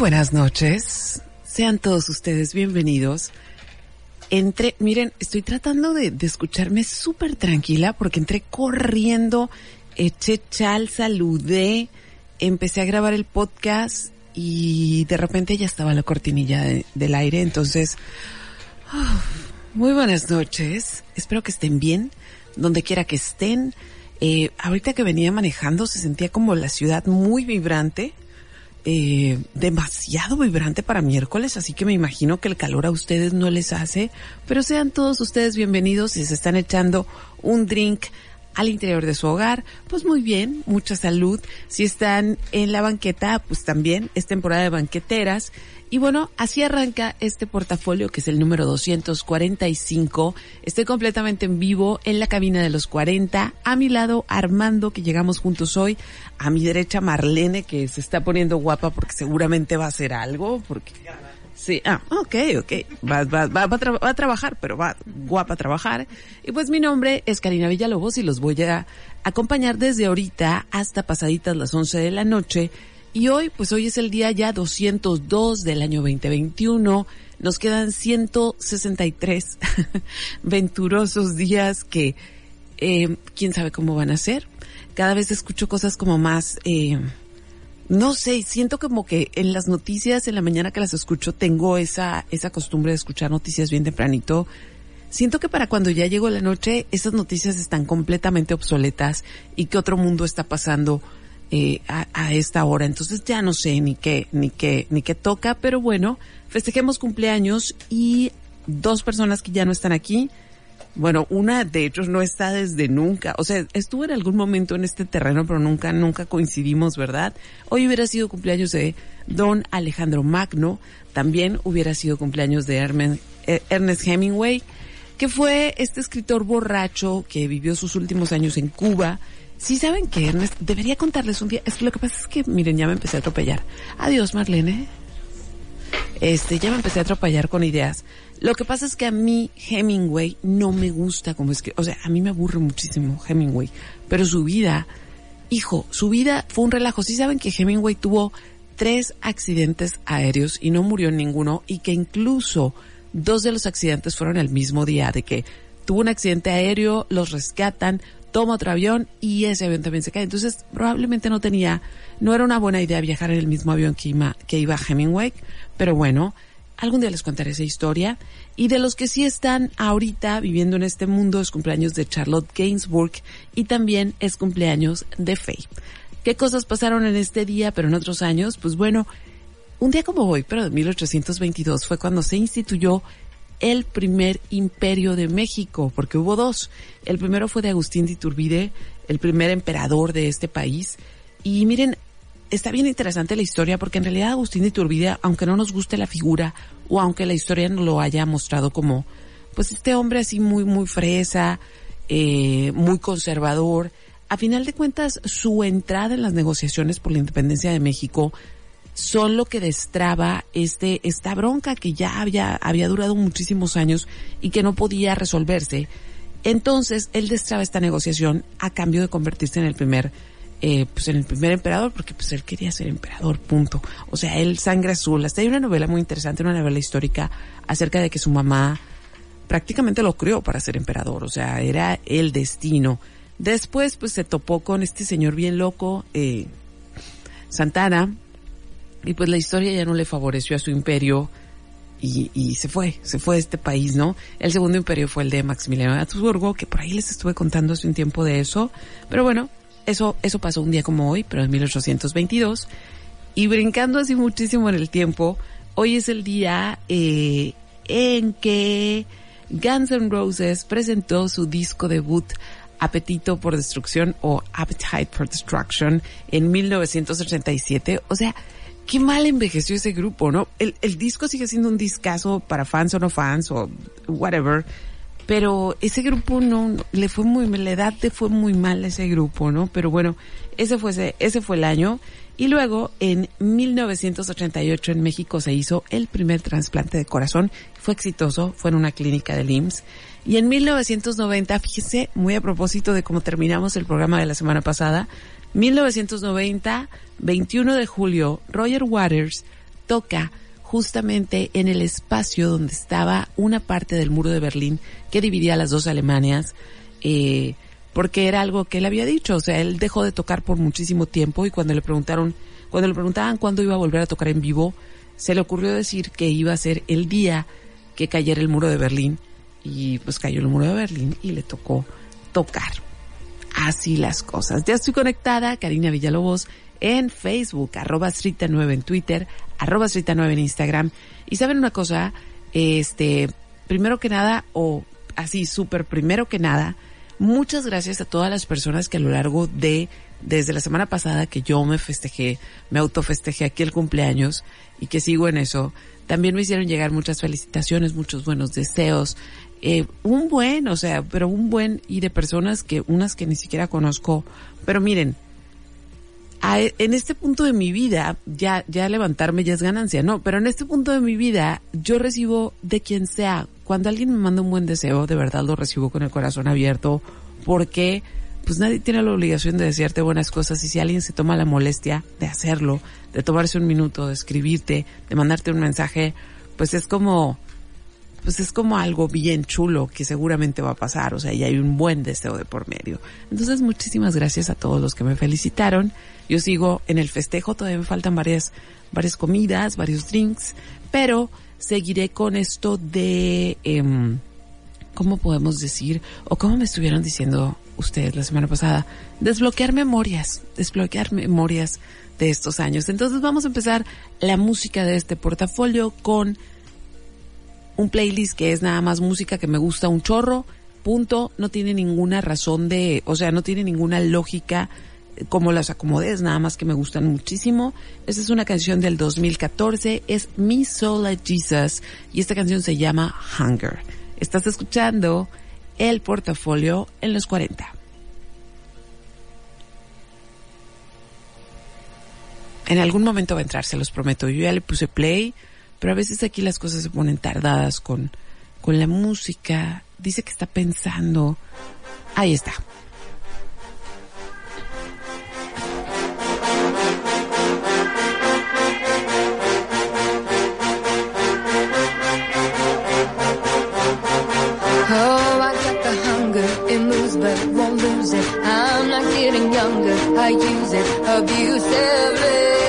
Buenas noches. Sean todos ustedes bienvenidos. Entré, miren, estoy tratando de, escucharme súper tranquila porque entré corriendo, eché chal, saludé, empecé a grabar el podcast y de repente ya estaba la cortinilla de- del aire, entonces, muy buenas noches. Espero que estén bien, donde quiera que estén. Eh, ahorita que venía manejando se sentía como la ciudad muy vibrante eh, demasiado vibrante para miércoles, así que me imagino que el calor a ustedes no les hace, pero sean todos ustedes bienvenidos si se están echando un drink al interior de su hogar, pues muy bien, mucha salud. Si están en la banqueta, pues también es temporada de banqueteras. Y bueno, así arranca este portafolio que es el número 245. Estoy completamente en vivo en la cabina de los 40. A mi lado Armando, que llegamos juntos hoy. A mi derecha Marlene, que se está poniendo guapa porque seguramente va a hacer algo. Porque Sí, ah, ok, ok. Va, va, va, va a va a trabajar, pero va guapa a trabajar. Y pues mi nombre es Karina Villalobos y los voy a acompañar desde ahorita hasta pasaditas las 11 de la noche. Y hoy, pues hoy es el día ya 202 del año 2021. Nos quedan 163 venturosos días que, eh, quién sabe cómo van a ser. Cada vez escucho cosas como más, eh, no sé, siento como que en las noticias, en la mañana que las escucho, tengo esa, esa costumbre de escuchar noticias bien tempranito. Siento que para cuando ya llegó la noche, esas noticias están completamente obsoletas y que otro mundo está pasando eh, a, a esta hora. Entonces ya no sé ni qué, ni qué, ni qué toca, pero bueno, festejemos cumpleaños y dos personas que ya no están aquí. Bueno, una de hecho no está desde nunca. O sea, estuvo en algún momento en este terreno, pero nunca, nunca coincidimos, ¿verdad? Hoy hubiera sido cumpleaños de don Alejandro Magno. También hubiera sido cumpleaños de eh, Ernest Hemingway, que fue este escritor borracho que vivió sus últimos años en Cuba. Sí saben que Ernest, debería contarles un día. Es que lo que pasa es que, miren, ya me empecé a atropellar. Adiós, Marlene. Este, ya me empecé a atropellar con ideas. Lo que pasa es que a mí Hemingway no me gusta como es que, o sea, a mí me aburre muchísimo Hemingway, pero su vida, hijo, su vida fue un relajo. Sí saben que Hemingway tuvo tres accidentes aéreos y no murió en ninguno y que incluso dos de los accidentes fueron el mismo día, de que tuvo un accidente aéreo, los rescatan, toma otro avión y ese avión también se cae. Entonces probablemente no tenía, no era una buena idea viajar en el mismo avión que iba, que iba Hemingway, pero bueno, algún día les contaré esa historia. Y de los que sí están ahorita viviendo en este mundo es cumpleaños de Charlotte Gainsbourg y también es cumpleaños de Faye. ¿Qué cosas pasaron en este día, pero en otros años? Pues bueno, un día como hoy, pero de 1822, fue cuando se instituyó el primer imperio de México, porque hubo dos. El primero fue de Agustín de Iturbide, el primer emperador de este país. Y miren, está bien interesante la historia, porque en realidad Agustín de Iturbide, aunque no nos guste la figura, o aunque la historia no lo haya mostrado como, pues este hombre así muy, muy fresa, eh, muy conservador, a final de cuentas, su entrada en las negociaciones por la independencia de México son lo que destraba este, esta bronca que ya había, había durado muchísimos años y que no podía resolverse. Entonces, él destraba esta negociación a cambio de convertirse en el primer, eh, pues en el primer emperador, porque pues él quería ser emperador, punto. O sea, él sangre azul. Hasta hay una novela muy interesante, una novela histórica acerca de que su mamá prácticamente lo crió para ser emperador. O sea, era el destino. Después, pues se topó con este señor bien loco, eh, Santana, y pues la historia ya no le favoreció a su imperio y, y se fue, se fue de este país, ¿no? El segundo imperio fue el de Maximiliano de Habsburgo, que por ahí les estuve contando hace un tiempo de eso, pero bueno, eso, eso pasó un día como hoy, pero en 1822, y brincando así muchísimo en el tiempo, hoy es el día eh, en que Guns N' Roses presentó su disco debut Apetito por Destrucción o Appetite for Destruction en 1987. O sea, qué mal envejeció ese grupo, ¿no? El, el disco sigue siendo un discazo para fans o no fans o whatever, pero ese grupo no, le fue muy, la edad le fue muy mal a ese grupo, ¿no? Pero bueno, ese fue, ese, ese fue el año. Y luego, en 1988 en México se hizo el primer trasplante de corazón. Fue exitoso, fue en una clínica del IMSS. Y en 1990, fíjese, muy a propósito de cómo terminamos el programa de la semana pasada, 1990, 21 de julio, Roger Waters toca justamente en el espacio donde estaba una parte del muro de Berlín que dividía las dos Alemanias, eh, porque era algo que él había dicho, o sea, él dejó de tocar por muchísimo tiempo y cuando le preguntaron, cuando le preguntaban cuándo iba a volver a tocar en vivo, se le ocurrió decir que iba a ser el día que cayera el muro de Berlín y pues cayó el muro de Berlín y le tocó tocar. Así las cosas. Ya estoy conectada, Karina Villalobos, en Facebook, arroba Srita9 en Twitter, arroba Srita9 en Instagram. Y saben una cosa, este, primero que nada, o así súper primero que nada, muchas gracias a todas las personas que a lo largo de, desde la semana pasada que yo me festejé, me autofestejé aquí el cumpleaños y que sigo en eso, también me hicieron llegar muchas felicitaciones, muchos buenos deseos, eh, un buen, o sea, pero un buen y de personas que, unas que ni siquiera conozco, pero miren, a- en este punto de mi vida, ya, ya levantarme ya es ganancia, no, pero en este punto de mi vida, yo recibo de quien sea, cuando alguien me manda un buen deseo, de verdad lo recibo con el corazón abierto, porque pues nadie tiene la obligación de desearte buenas cosas y si alguien se toma la molestia de hacerlo, de tomarse un minuto, de escribirte, de mandarte un mensaje, pues es como, pues es como algo bien chulo que seguramente va a pasar, o sea, y hay un buen deseo de por medio. Entonces, muchísimas gracias a todos los que me felicitaron. Yo sigo en el festejo, todavía me faltan varias, varias comidas, varios drinks, pero seguiré con esto de, em, ¿cómo podemos decir? O como me estuvieron diciendo ustedes la semana pasada, desbloquear memorias, desbloquear memorias de estos años. Entonces vamos a empezar la música de este portafolio con un playlist que es nada más música que me gusta un chorro, punto, no tiene ninguna razón de, o sea, no tiene ninguna lógica eh, como las acomodés, nada más que me gustan muchísimo. Esta es una canción del 2014, es Me Soul at Jesus y esta canción se llama Hunger. Estás escuchando el portafolio en los 40. En algún momento va a entrar, se los prometo. Yo ya le puse play, pero a veces aquí las cosas se ponen tardadas con, con la música. Dice que está pensando. Ahí está. Oh, I got the hunger, it moves but won't lose it. I'm not getting younger, I use it abusively, abusively.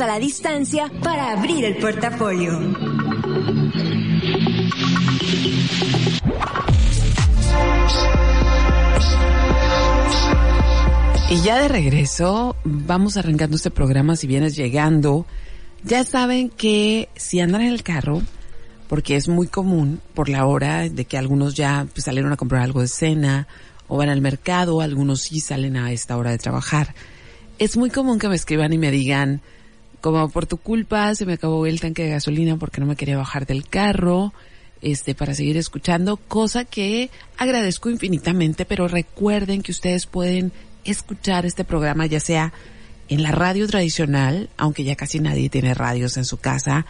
A la distancia para abrir el portafolio. Y ya de regreso, vamos arrancando este programa si vienes llegando. Ya saben que si andan en el carro, porque es muy común por la hora de que algunos ya pues, salieron a comprar algo de cena o van al mercado, algunos sí salen a esta hora de trabajar. Es muy común que me escriban y me digan, como por tu culpa se me acabó el tanque de gasolina porque no me quería bajar del carro, este, para seguir escuchando, cosa que agradezco infinitamente, pero recuerden que ustedes pueden escuchar este programa ya sea en la radio tradicional, aunque ya casi nadie tiene radios en su casa,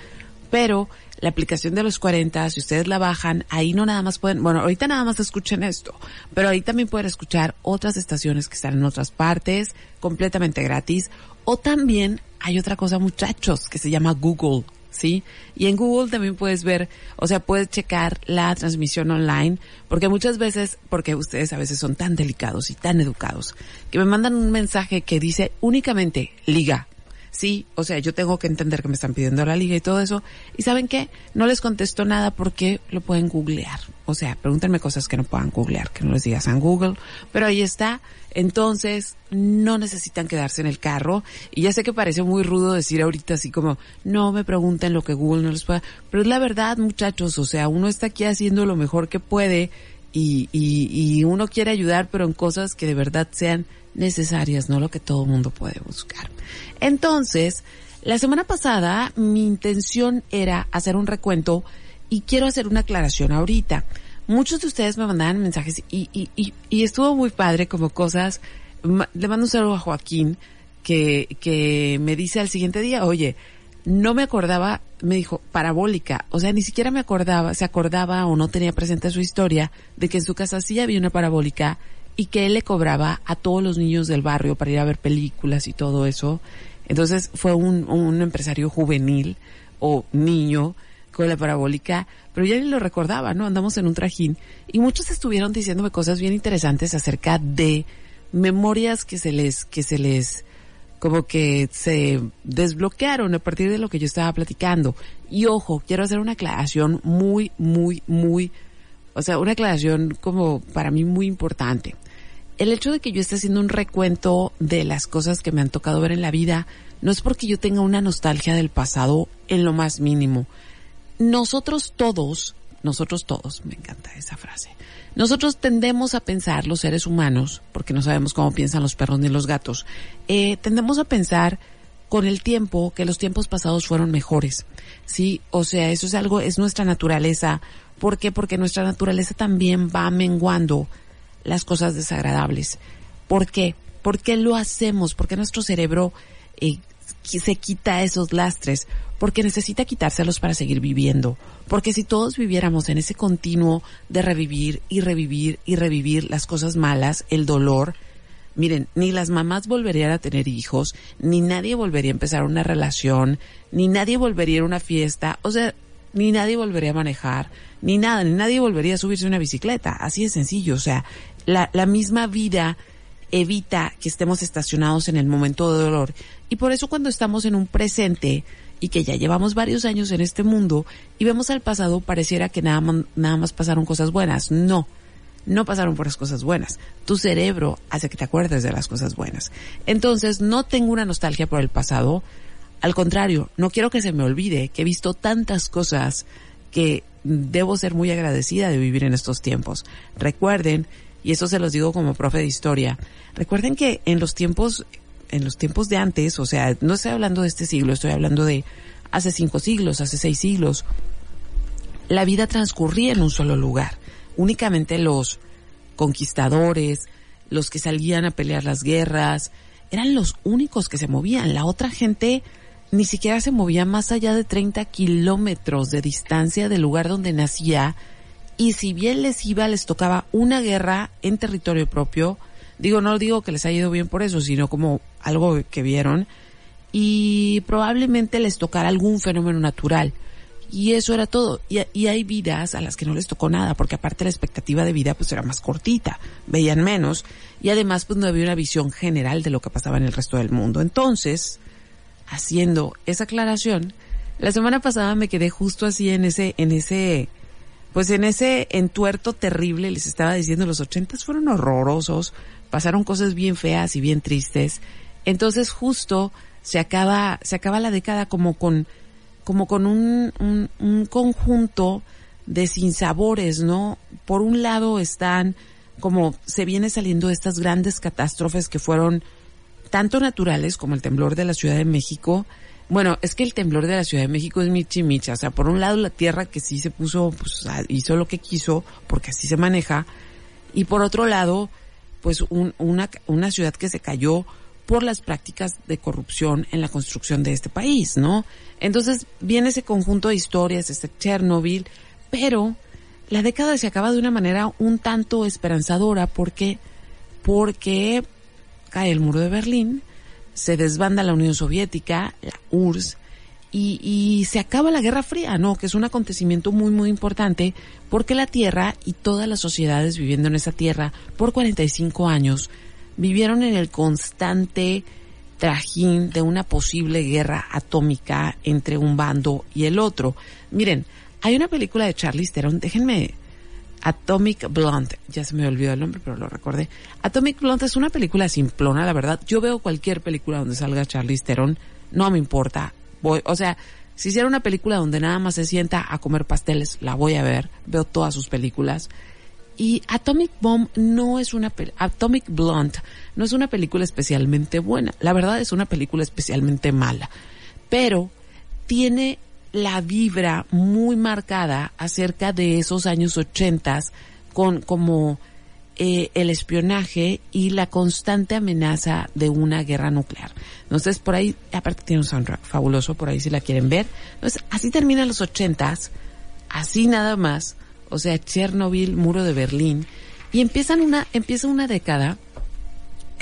pero la aplicación de los 40, si ustedes la bajan, ahí no nada más pueden, bueno, ahorita nada más escuchen esto, pero ahí también pueden escuchar otras estaciones que están en otras partes, completamente gratis, o también hay otra cosa muchachos que se llama Google, ¿sí? Y en Google también puedes ver, o sea, puedes checar la transmisión online, porque muchas veces, porque ustedes a veces son tan delicados y tan educados, que me mandan un mensaje que dice únicamente liga. Sí, o sea, yo tengo que entender que me están pidiendo la liga y todo eso. Y saben qué? No les contesto nada porque lo pueden googlear. O sea, pregúntenme cosas que no puedan googlear, que no les digas en Google. Pero ahí está. Entonces, no necesitan quedarse en el carro. Y ya sé que parece muy rudo decir ahorita así como, no me pregunten lo que Google no les pueda. Pero es la verdad, muchachos. O sea, uno está aquí haciendo lo mejor que puede y, y, y uno quiere ayudar, pero en cosas que de verdad sean necesarias, no lo que todo mundo puede buscar. Entonces, la semana pasada mi intención era hacer un recuento y quiero hacer una aclaración ahorita. Muchos de ustedes me mandaban mensajes y, y, y, estuvo muy padre como cosas. Le mando un saludo a Joaquín que, que me dice al siguiente día, oye, no me acordaba, me dijo, parabólica. O sea, ni siquiera me acordaba, se acordaba o no tenía presente su historia de que en su casa sí había una parabólica y que él le cobraba a todos los niños del barrio para ir a ver películas y todo eso. Entonces fue un, un empresario juvenil o niño con la parabólica, pero ya ni lo recordaba, ¿no? Andamos en un trajín y muchos estuvieron diciéndome cosas bien interesantes acerca de memorias que se les, que se les, como que se desbloquearon a partir de lo que yo estaba platicando. Y ojo, quiero hacer una aclaración muy, muy, muy, o sea, una aclaración como para mí muy importante. El hecho de que yo esté haciendo un recuento de las cosas que me han tocado ver en la vida no es porque yo tenga una nostalgia del pasado en lo más mínimo. Nosotros todos, nosotros todos, me encanta esa frase, nosotros tendemos a pensar, los seres humanos, porque no sabemos cómo piensan los perros ni los gatos, eh, tendemos a pensar con el tiempo que los tiempos pasados fueron mejores. Sí, o sea, eso es algo, es nuestra naturaleza. ¿Por qué? Porque nuestra naturaleza también va menguando las cosas desagradables. ¿Por qué? ¿Por qué lo hacemos? Porque nuestro cerebro eh, se quita esos lastres? Porque necesita quitárselos para seguir viviendo. Porque si todos viviéramos en ese continuo de revivir y revivir y revivir las cosas malas, el dolor, Miren, ni las mamás volverían a tener hijos, ni nadie volvería a empezar una relación, ni nadie volvería a una fiesta, o sea, ni nadie volvería a manejar, ni nada, ni nadie volvería a subirse a una bicicleta. Así de sencillo, o sea, la, la misma vida evita que estemos estacionados en el momento de dolor. Y por eso cuando estamos en un presente y que ya llevamos varios años en este mundo y vemos al pasado, pareciera que nada, nada más pasaron cosas buenas. No no pasaron por las cosas buenas. Tu cerebro hace que te acuerdes de las cosas buenas. Entonces, no tengo una nostalgia por el pasado. Al contrario, no quiero que se me olvide que he visto tantas cosas que debo ser muy agradecida de vivir en estos tiempos. Recuerden, y eso se los digo como profe de historia, recuerden que en los tiempos, en los tiempos de antes, o sea, no estoy hablando de este siglo, estoy hablando de hace cinco siglos, hace seis siglos, la vida transcurría en un solo lugar. Únicamente los conquistadores, los que salían a pelear las guerras, eran los únicos que se movían. La otra gente ni siquiera se movía más allá de 30 kilómetros de distancia del lugar donde nacía. Y si bien les iba, les tocaba una guerra en territorio propio. Digo, no digo que les haya ido bien por eso, sino como algo que vieron. Y probablemente les tocara algún fenómeno natural. Y eso era todo. Y, y, hay vidas a las que no les tocó nada, porque aparte la expectativa de vida pues era más cortita, veían menos, y además pues no había una visión general de lo que pasaba en el resto del mundo. Entonces, haciendo esa aclaración, la semana pasada me quedé justo así en ese, en ese, pues en ese entuerto terrible, les estaba diciendo, los ochentas fueron horrorosos, pasaron cosas bien feas y bien tristes. Entonces justo se acaba, se acaba la década como con, como con un, un, un conjunto de sinsabores, ¿no? Por un lado están como se viene saliendo estas grandes catástrofes que fueron tanto naturales como el temblor de la Ciudad de México. Bueno, es que el temblor de la Ciudad de México es michi micha. O sea, por un lado la tierra que sí se puso, pues hizo lo que quiso, porque así se maneja. Y por otro lado, pues un- una, una ciudad que se cayó por las prácticas de corrupción en la construcción de este país, ¿no? Entonces viene ese conjunto de historias, este Chernobyl, pero la década se acaba de una manera un tanto esperanzadora porque, porque cae el muro de Berlín, se desbanda la Unión Soviética, la URSS, y, y se acaba la Guerra Fría, ¿no? Que es un acontecimiento muy, muy importante porque la Tierra y todas las sociedades viviendo en esa Tierra por 45 años vivieron en el constante trajín de una posible guerra atómica entre un bando y el otro. Miren, hay una película de Charlize Theron, déjenme, Atomic Blonde, ya se me olvidó el nombre, pero lo recordé. Atomic Blonde es una película simplona, la verdad. Yo veo cualquier película donde salga Charlize Theron, no me importa. Voy, o sea, si hiciera una película donde nada más se sienta a comer pasteles, la voy a ver. Veo todas sus películas. Y Atomic Bomb no es una Atomic Blonde no es una película especialmente buena. La verdad es una película especialmente mala. Pero tiene la vibra muy marcada acerca de esos años ochentas con como eh, el espionaje y la constante amenaza de una guerra nuclear. Entonces por ahí, aparte tiene un soundtrack fabuloso, por ahí si la quieren ver. Entonces así terminan los ochentas, así nada más, o sea, Chernobyl, muro de Berlín, y empiezan una, empieza una década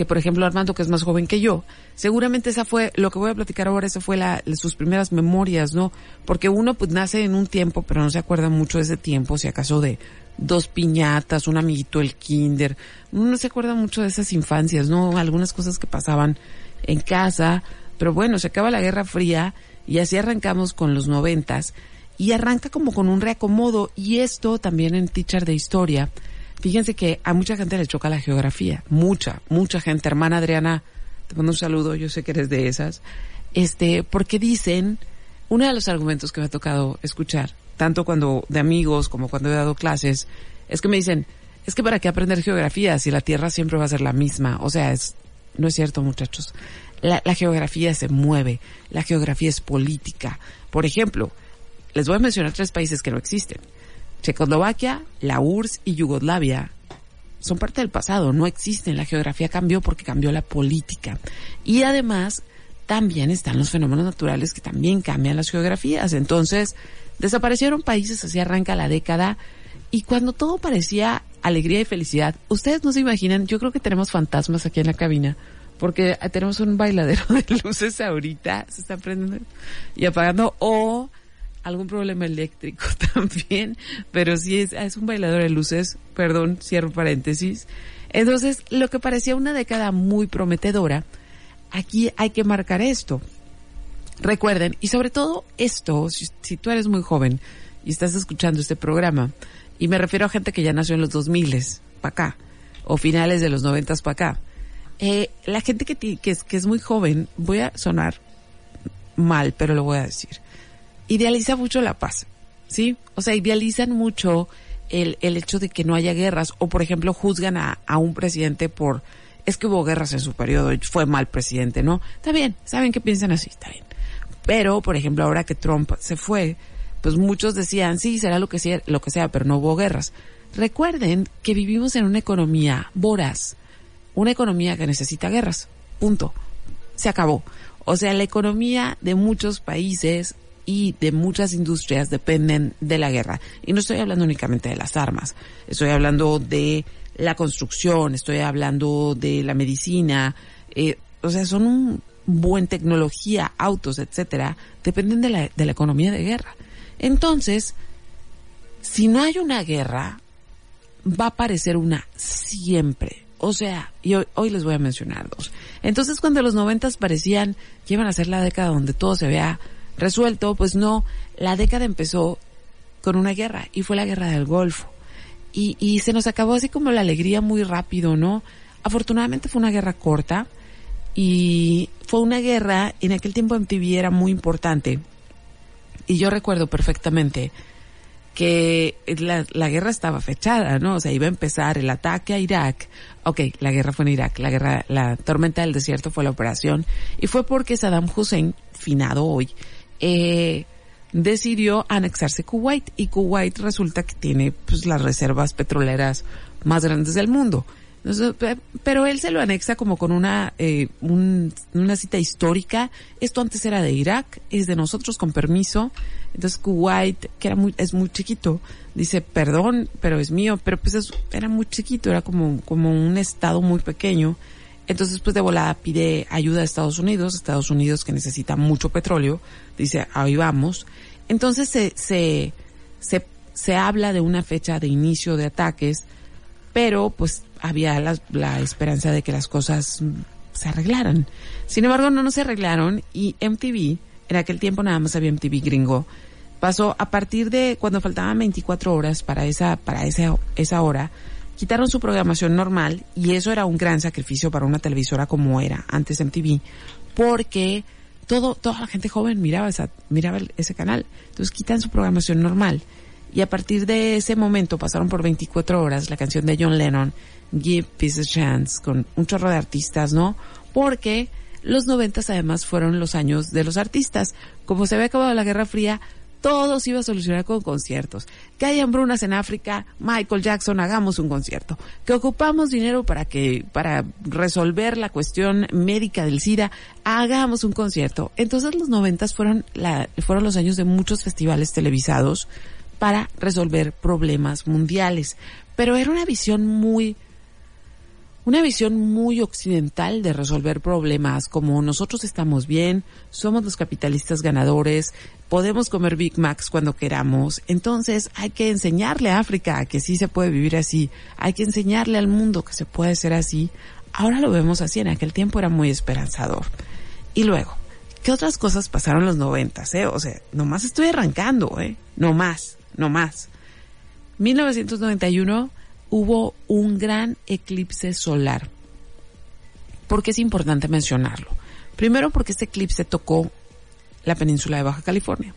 que por ejemplo Armando, que es más joven que yo, seguramente esa fue, lo que voy a platicar ahora, esa fue la, sus primeras memorias, ¿no? Porque uno pues nace en un tiempo, pero no se acuerda mucho de ese tiempo, si acaso de dos piñatas, un amiguito el kinder, uno no se acuerda mucho de esas infancias, ¿no? Algunas cosas que pasaban en casa, pero bueno, se acaba la Guerra Fría y así arrancamos con los noventas y arranca como con un reacomodo y esto también en Teacher de Historia, Fíjense que a mucha gente le choca la geografía, mucha, mucha gente. Hermana Adriana, te mando un saludo, yo sé que eres de esas. Este, porque dicen, uno de los argumentos que me ha tocado escuchar, tanto cuando de amigos como cuando he dado clases, es que me dicen, es que para qué aprender geografía si la Tierra siempre va a ser la misma. O sea, no es cierto muchachos. La, la geografía se mueve, la geografía es política. Por ejemplo, les voy a mencionar tres países que no existen. Checoslovaquia, la URSS y Yugoslavia son parte del pasado, no existen. La geografía cambió porque cambió la política. Y además, también están los fenómenos naturales que también cambian las geografías. Entonces, desaparecieron países, así arranca la década. Y cuando todo parecía alegría y felicidad, ustedes no se imaginan, yo creo que tenemos fantasmas aquí en la cabina, porque tenemos un bailadero de luces ahorita, se está prendiendo y apagando, o algún problema eléctrico también, pero sí es, es un bailador de luces, perdón, cierro paréntesis. Entonces, lo que parecía una década muy prometedora, aquí hay que marcar esto. Recuerden, y sobre todo esto, si, si tú eres muy joven y estás escuchando este programa, y me refiero a gente que ya nació en los 2000 para acá, o finales de los 90 para acá, eh, la gente que, que, es, que es muy joven, voy a sonar mal, pero lo voy a decir idealiza mucho la paz, ¿sí? O sea, idealizan mucho el, el hecho de que no haya guerras o, por ejemplo, juzgan a, a un presidente por, es que hubo guerras en su periodo, fue mal presidente, ¿no? Está bien, saben que piensan así, está bien. Pero, por ejemplo, ahora que Trump se fue, pues muchos decían, sí, será lo que sea, lo que sea, pero no hubo guerras. Recuerden que vivimos en una economía voraz, una economía que necesita guerras, punto. Se acabó. O sea, la economía de muchos países y de muchas industrias dependen de la guerra. Y no estoy hablando únicamente de las armas, estoy hablando de la construcción, estoy hablando de la medicina, eh, o sea, son un buen tecnología, autos, etcétera, dependen de la, de la economía de guerra. Entonces, si no hay una guerra, va a aparecer una siempre. O sea, y hoy, hoy les voy a mencionar dos. Entonces cuando los noventas parecían que iban a ser la década donde todo se había resuelto, pues no, la década empezó con una guerra y fue la guerra del Golfo. Y, y se nos acabó así como la alegría muy rápido, ¿no? Afortunadamente fue una guerra corta y fue una guerra, en aquel tiempo MTV era muy importante. Y yo recuerdo perfectamente que la, la guerra estaba fechada, ¿no? O sea, iba a empezar el ataque a Irak. Ok, la guerra fue en Irak, la guerra, la tormenta del desierto fue la operación. Y fue porque Saddam Hussein, finado hoy, eh, decidió anexarse Kuwait. Y Kuwait resulta que tiene, pues, las reservas petroleras más grandes del mundo. Pero él se lo anexa como con una, eh, un- una cita histórica. Esto antes era de Irak, es de nosotros con permiso. Entonces Kuwait, que era muy, es muy chiquito, dice, perdón, pero es mío, pero pues es- era muy chiquito, era como, como un estado muy pequeño. Entonces, pues de volada pide ayuda a Estados Unidos, Estados Unidos que necesita mucho petróleo, dice, ahí vamos. Entonces se, se, se, se habla de una fecha de inicio de ataques, pero pues había la, esperanza de que las cosas se arreglaran. Sin embargo, no, no se arreglaron y MTV, en aquel tiempo nada más había MTV gringo, pasó a partir de cuando faltaban 24 horas para esa, para esa, esa hora, quitaron su programación normal y eso era un gran sacrificio para una televisora como era antes MTV, porque todo, toda la gente joven miraba esa, miraba ese canal. Entonces quitan su programación normal. Y a partir de ese momento pasaron por 24 horas la canción de John Lennon, Give Peace a Chance, con un chorro de artistas, ¿no? Porque los noventas además fueron los años de los artistas. Como se había acabado la Guerra Fría, todo se iba a solucionar con conciertos. Que hay hambrunas en África, Michael Jackson, hagamos un concierto. Que ocupamos dinero para que, para resolver la cuestión médica del SIDA, hagamos un concierto. Entonces los noventas fueron la, fueron los años de muchos festivales televisados para resolver problemas mundiales. Pero era una visión muy, una visión muy occidental de resolver problemas, como nosotros estamos bien, somos los capitalistas ganadores, podemos comer Big Macs cuando queramos, entonces hay que enseñarle a África que sí se puede vivir así, hay que enseñarle al mundo que se puede ser así. Ahora lo vemos así, en aquel tiempo era muy esperanzador. Y luego, ¿qué otras cosas pasaron en los noventas, eh? O sea, nomás estoy arrancando, eh, no más, no más. 1991 hubo un gran eclipse solar. ¿Por qué es importante mencionarlo? Primero porque este eclipse tocó la península de Baja California.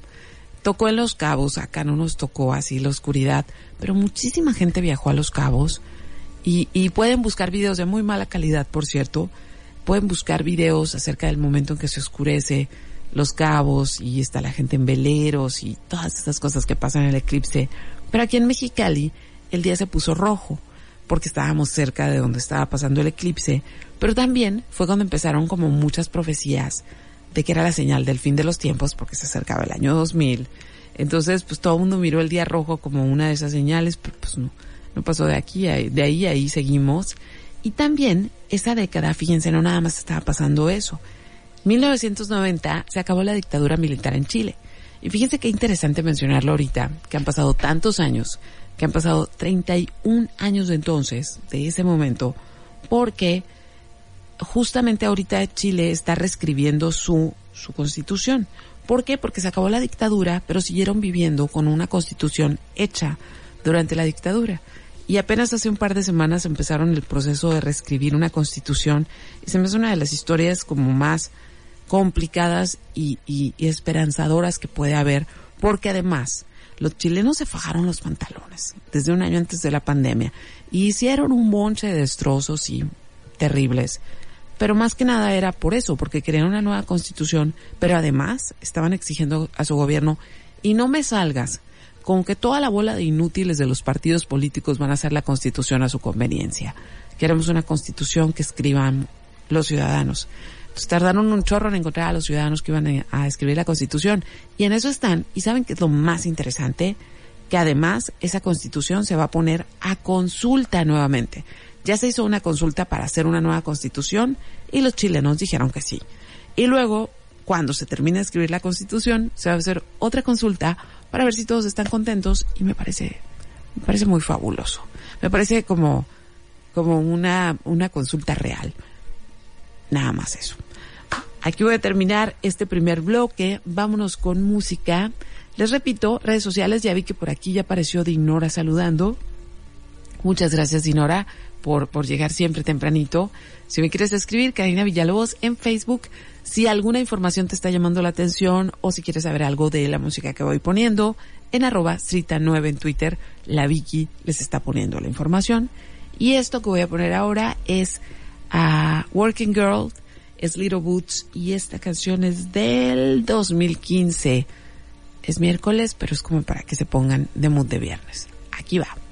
Tocó en Los Cabos, acá no nos tocó así la oscuridad, pero muchísima gente viajó a Los Cabos y, pueden buscar videos de muy mala calidad, por cierto. Pueden buscar videos acerca del momento en que se oscurece Los Cabos y está la gente en veleros y todas estas cosas que pasan en el eclipse. Pero aquí en Mexicali el día se puso rojo porque estábamos cerca de donde estaba pasando el eclipse, pero también fue cuando empezaron como muchas profecías de que era la señal del fin de los tiempos porque se acercaba el año 2000. Entonces, pues todo el mundo miró el día rojo como una de esas señales, pero pues no, no pasó de aquí, a- de ahí, ahí seguimos. Y también esa década, fíjense, no nada más estaba pasando eso. 1990 se acabó la dictadura militar en Chile. Y fíjense qué interesante mencionarlo ahorita, que han pasado tantos años, han pasado 31 años de entonces, de ese momento, porque justamente ahorita Chile está reescribiendo su, su constitución. ¿Por qué? Porque se acabó la dictadura, pero siguieron viviendo con una constitución hecha durante la dictadura. Y apenas hace un par de semanas empezaron el proceso de reescribir una constitución y se me hace una de las historias como más complicadas y esperanzadoras que puede haber, porque además los chilenos se fajaron los pantalones desde un año antes de la pandemia y hicieron un bonche de destrozos y terribles. Pero más que nada era por eso, porque querían una nueva constitución, pero además estaban exigiendo a su gobierno, y no me salgas con que toda la bola de inútiles de los partidos políticos van a hacer la constitución a su conveniencia. Queremos una constitución que escriban los ciudadanos. Tardaron un chorro en encontrar a los ciudadanos que iban a, a escribir la constitución. Y en eso están. Y saben que es lo más interesante, que además esa constitución se va a poner a consulta nuevamente. Ya se hizo una consulta para hacer una nueva constitución y los chilenos dijeron que sí. Y luego, cuando se termine de escribir la constitución, se va a hacer otra consulta para ver si todos están contentos y me parece, me parece muy fabuloso. Me parece como, como una, una consulta real. Nada más eso. Aquí voy a terminar este primer bloque. Vámonos con música. Les repito, redes sociales, ya vi que por aquí ya apareció Dinora saludando. Muchas gracias, Dinora, por, por llegar siempre tempranito. Si me quieres escribir, Karina Villalobos en Facebook. Si alguna información te está llamando la atención o si quieres saber algo de la música que voy poniendo, en arroba Srita9 en Twitter, la Vicky les está poniendo la información. Y esto que voy a poner ahora es a Working Girl, es Little Boots y esta canción es del 2015. Es miércoles, pero es como para que se pongan de mood de viernes. Aquí va.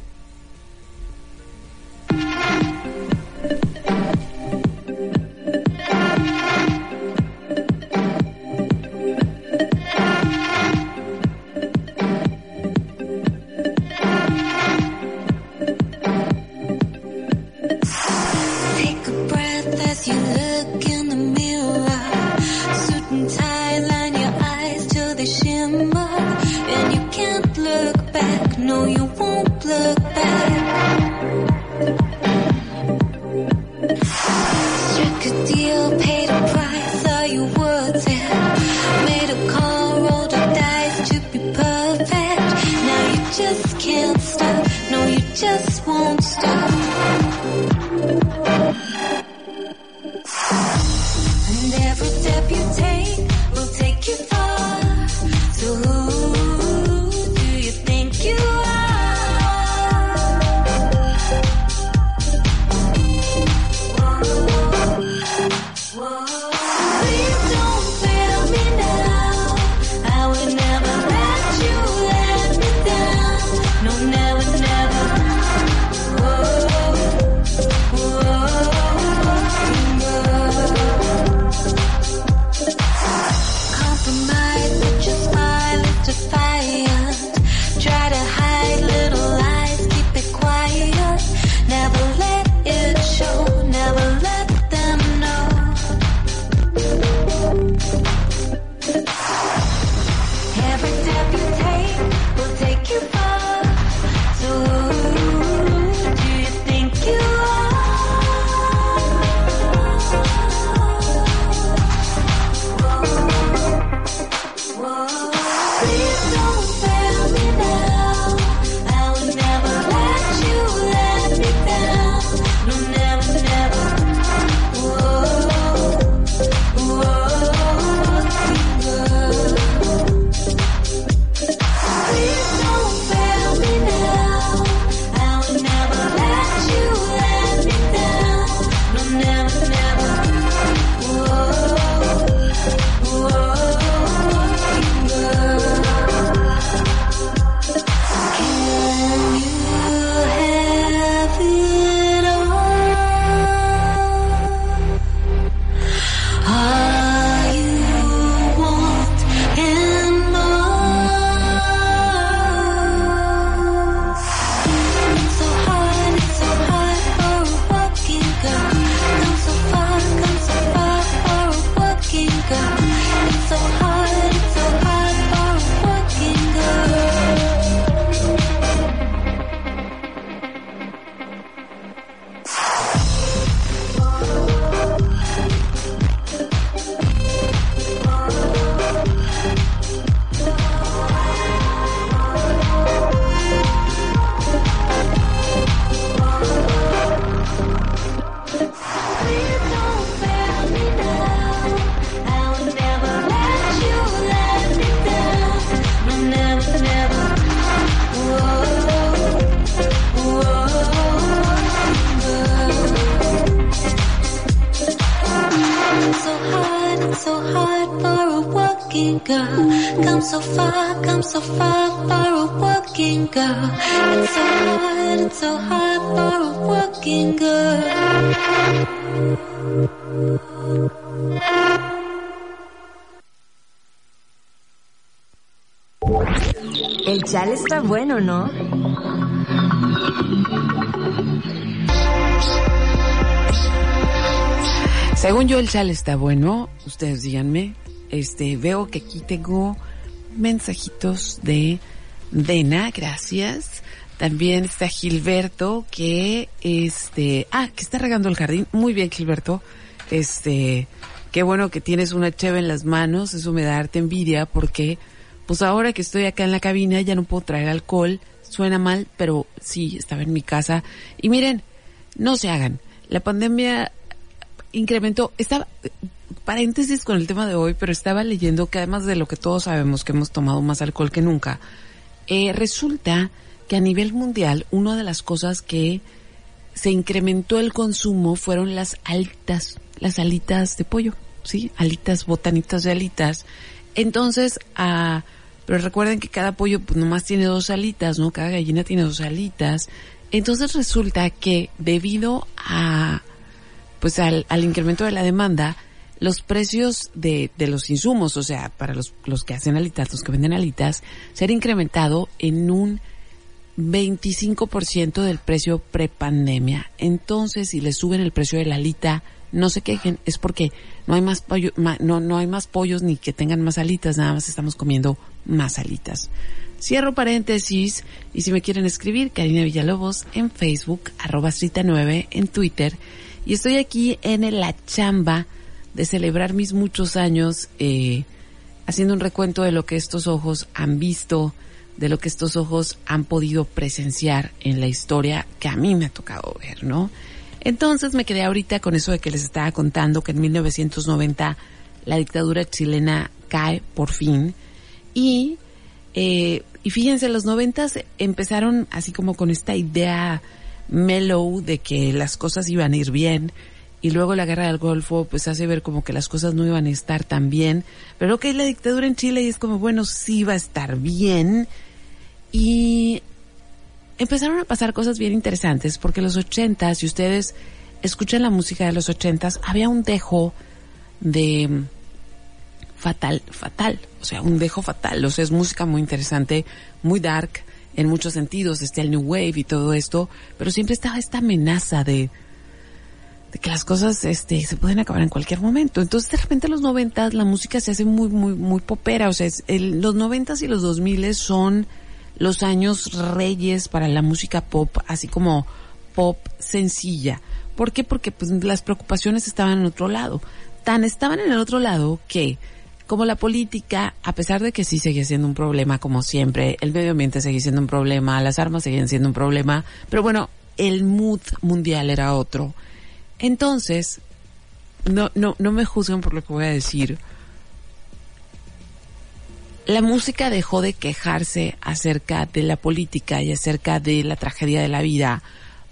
Está bueno, ¿no? Según yo, el chal está bueno. Ustedes díganme. Este, veo que aquí tengo mensajitos de Dena, gracias. También está Gilberto, que este, ah, que está regando el jardín. Muy bien, Gilberto. Este, qué bueno que tienes una cheve en las manos, eso me da arte envidia porque pues ahora que estoy acá en la cabina ya no puedo traer alcohol, suena mal, pero sí, estaba en mi casa. Y miren, no se hagan. La pandemia incrementó, estaba, paréntesis con el tema de hoy, pero estaba leyendo que además de lo que todos sabemos que hemos tomado más alcohol que nunca, eh, resulta que a nivel mundial una de las cosas que se incrementó el consumo fueron las alitas, las alitas de pollo, ¿sí? Alitas, botanitas de alitas. Entonces, ah, pero recuerden que cada pollo pues nomás tiene dos alitas, ¿no? Cada gallina tiene dos alitas. Entonces resulta que debido a, pues al, al incremento de la demanda, los precios de, de los insumos, o sea, para los, los que hacen alitas, los que venden alitas, se han incrementado en un 25% del precio prepandemia. Entonces, si le suben el precio de la alita, no se quejen, es porque no hay más pollo, ma- no, no hay más pollos ni que tengan más alitas, nada más estamos comiendo más alitas. Cierro paréntesis y si me quieren escribir, Karina Villalobos en Facebook, arroba Strita 9 en Twitter. Y estoy aquí en la chamba de celebrar mis muchos años, eh, haciendo un recuento de lo que estos ojos han visto, de lo que estos ojos han podido presenciar en la historia que a mí me ha tocado ver, ¿no? Entonces me quedé ahorita con eso de que les estaba contando que en 1990 la dictadura chilena cae por fin. Y eh, y fíjense los noventas empezaron así como con esta idea mellow de que las cosas iban a ir bien y luego la guerra del Golfo pues hace ver como que las cosas no iban a estar tan bien. Pero que la dictadura en Chile y es como bueno sí va a estar bien. Y empezaron a pasar cosas bien interesantes porque los ochentas, si ustedes escuchan la música de los ochentas, había un dejo de mm, fatal, fatal, o sea, un dejo fatal, o sea, es música muy interesante, muy dark en muchos sentidos, está el New Wave y todo esto, pero siempre estaba esta amenaza de, de que las cosas este se pueden acabar en cualquier momento. Entonces de repente en los noventas la música se hace muy muy muy popera, o sea, es el- los noventas y los dos miles son los años reyes para la música pop, así como pop sencilla. ¿Por qué? Porque pues las preocupaciones estaban en otro lado. Tan estaban en el otro lado que como la política, a pesar de que sí seguía siendo un problema como siempre, el medio ambiente seguía siendo un problema, las armas seguían siendo un problema, pero bueno, el mood mundial era otro. Entonces, no, no, no me juzguen por lo que voy a decir. La música dejó de quejarse acerca de la política y acerca de la tragedia de la vida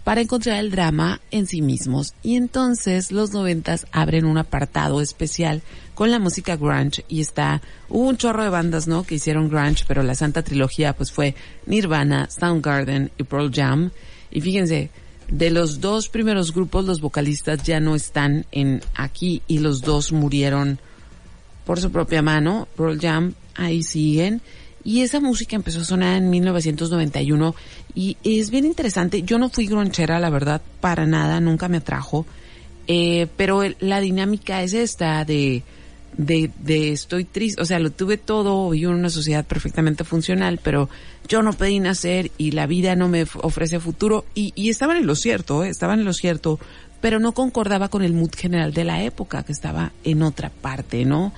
para encontrar el drama en sí mismos. Y entonces los noventas abren un apartado especial con la música grunge y está, hubo un chorro de bandas, ¿no? Que hicieron grunge, pero la santa trilogía pues fue Nirvana, Soundgarden y Pearl Jam. Y fíjense, de los dos primeros grupos los vocalistas ya no están en aquí y los dos murieron por su propia mano. Pearl Jam, ahí siguen. Y esa música empezó a sonar en 1991 y es bien interesante. Yo no fui gronchera, la verdad, para nada, nunca me atrajo. Eh, pero la dinámica es esta de, de, estoy triste, o sea, lo tuve todo, vivo en una sociedad perfectamente funcional, pero yo no pedí nacer y la vida no me ofrece futuro y, y estaban en lo cierto, ¿eh? estaban en lo cierto, pero no concordaba con el mood general de la época, que estaba en otra parte, ¿no?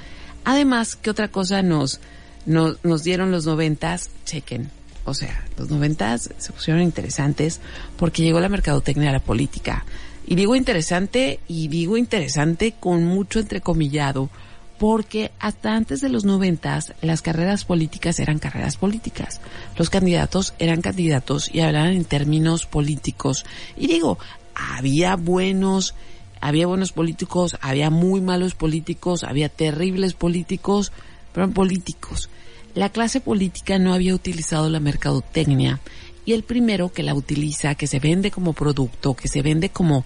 Además, ¿qué otra cosa nos, nos, nos dieron los noventas? Chequen. O sea, los noventas se pusieron interesantes porque llegó la mercadotecnia a la política. Y digo interesante, y digo interesante con mucho entrecomillado, porque hasta antes de los noventas las carreras políticas eran carreras políticas. Los candidatos eran candidatos y hablaban en términos políticos. Y digo, había buenos, había buenos políticos, había muy malos políticos, había terribles políticos, pero políticos. La clase política no había utilizado la mercadotecnia y el primero que la utiliza, que se vende como producto, que se vende como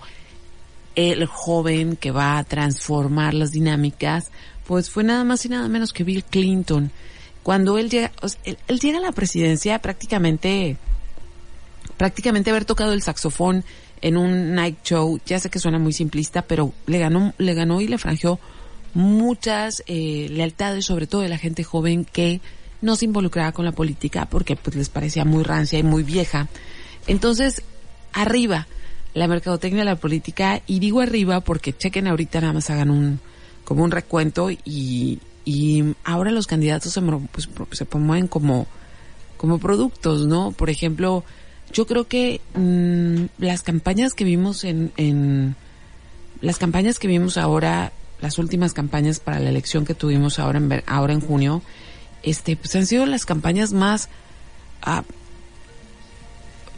el joven que va a transformar las dinámicas, pues fue nada más y nada menos que Bill Clinton. Cuando él llega, o sea, él llega a la presidencia prácticamente, prácticamente haber tocado el saxofón en un night show, ya sé que suena muy simplista, pero le ganó, le ganó y le franjeó muchas eh, lealtades, sobre todo de la gente joven que no se involucraba con la política porque pues les parecía muy rancia y muy vieja. Entonces, arriba, la mercadotecnia de la política y digo arriba porque chequen ahorita nada más hagan un como un recuento y, y ahora los candidatos se, pues, se promueven como como productos, ¿no? Por ejemplo, yo creo que mm, las campañas que vimos en, en las campañas que vimos ahora, las últimas campañas para la elección que tuvimos ahora en ahora en junio, este, pues han sido las campañas más ah,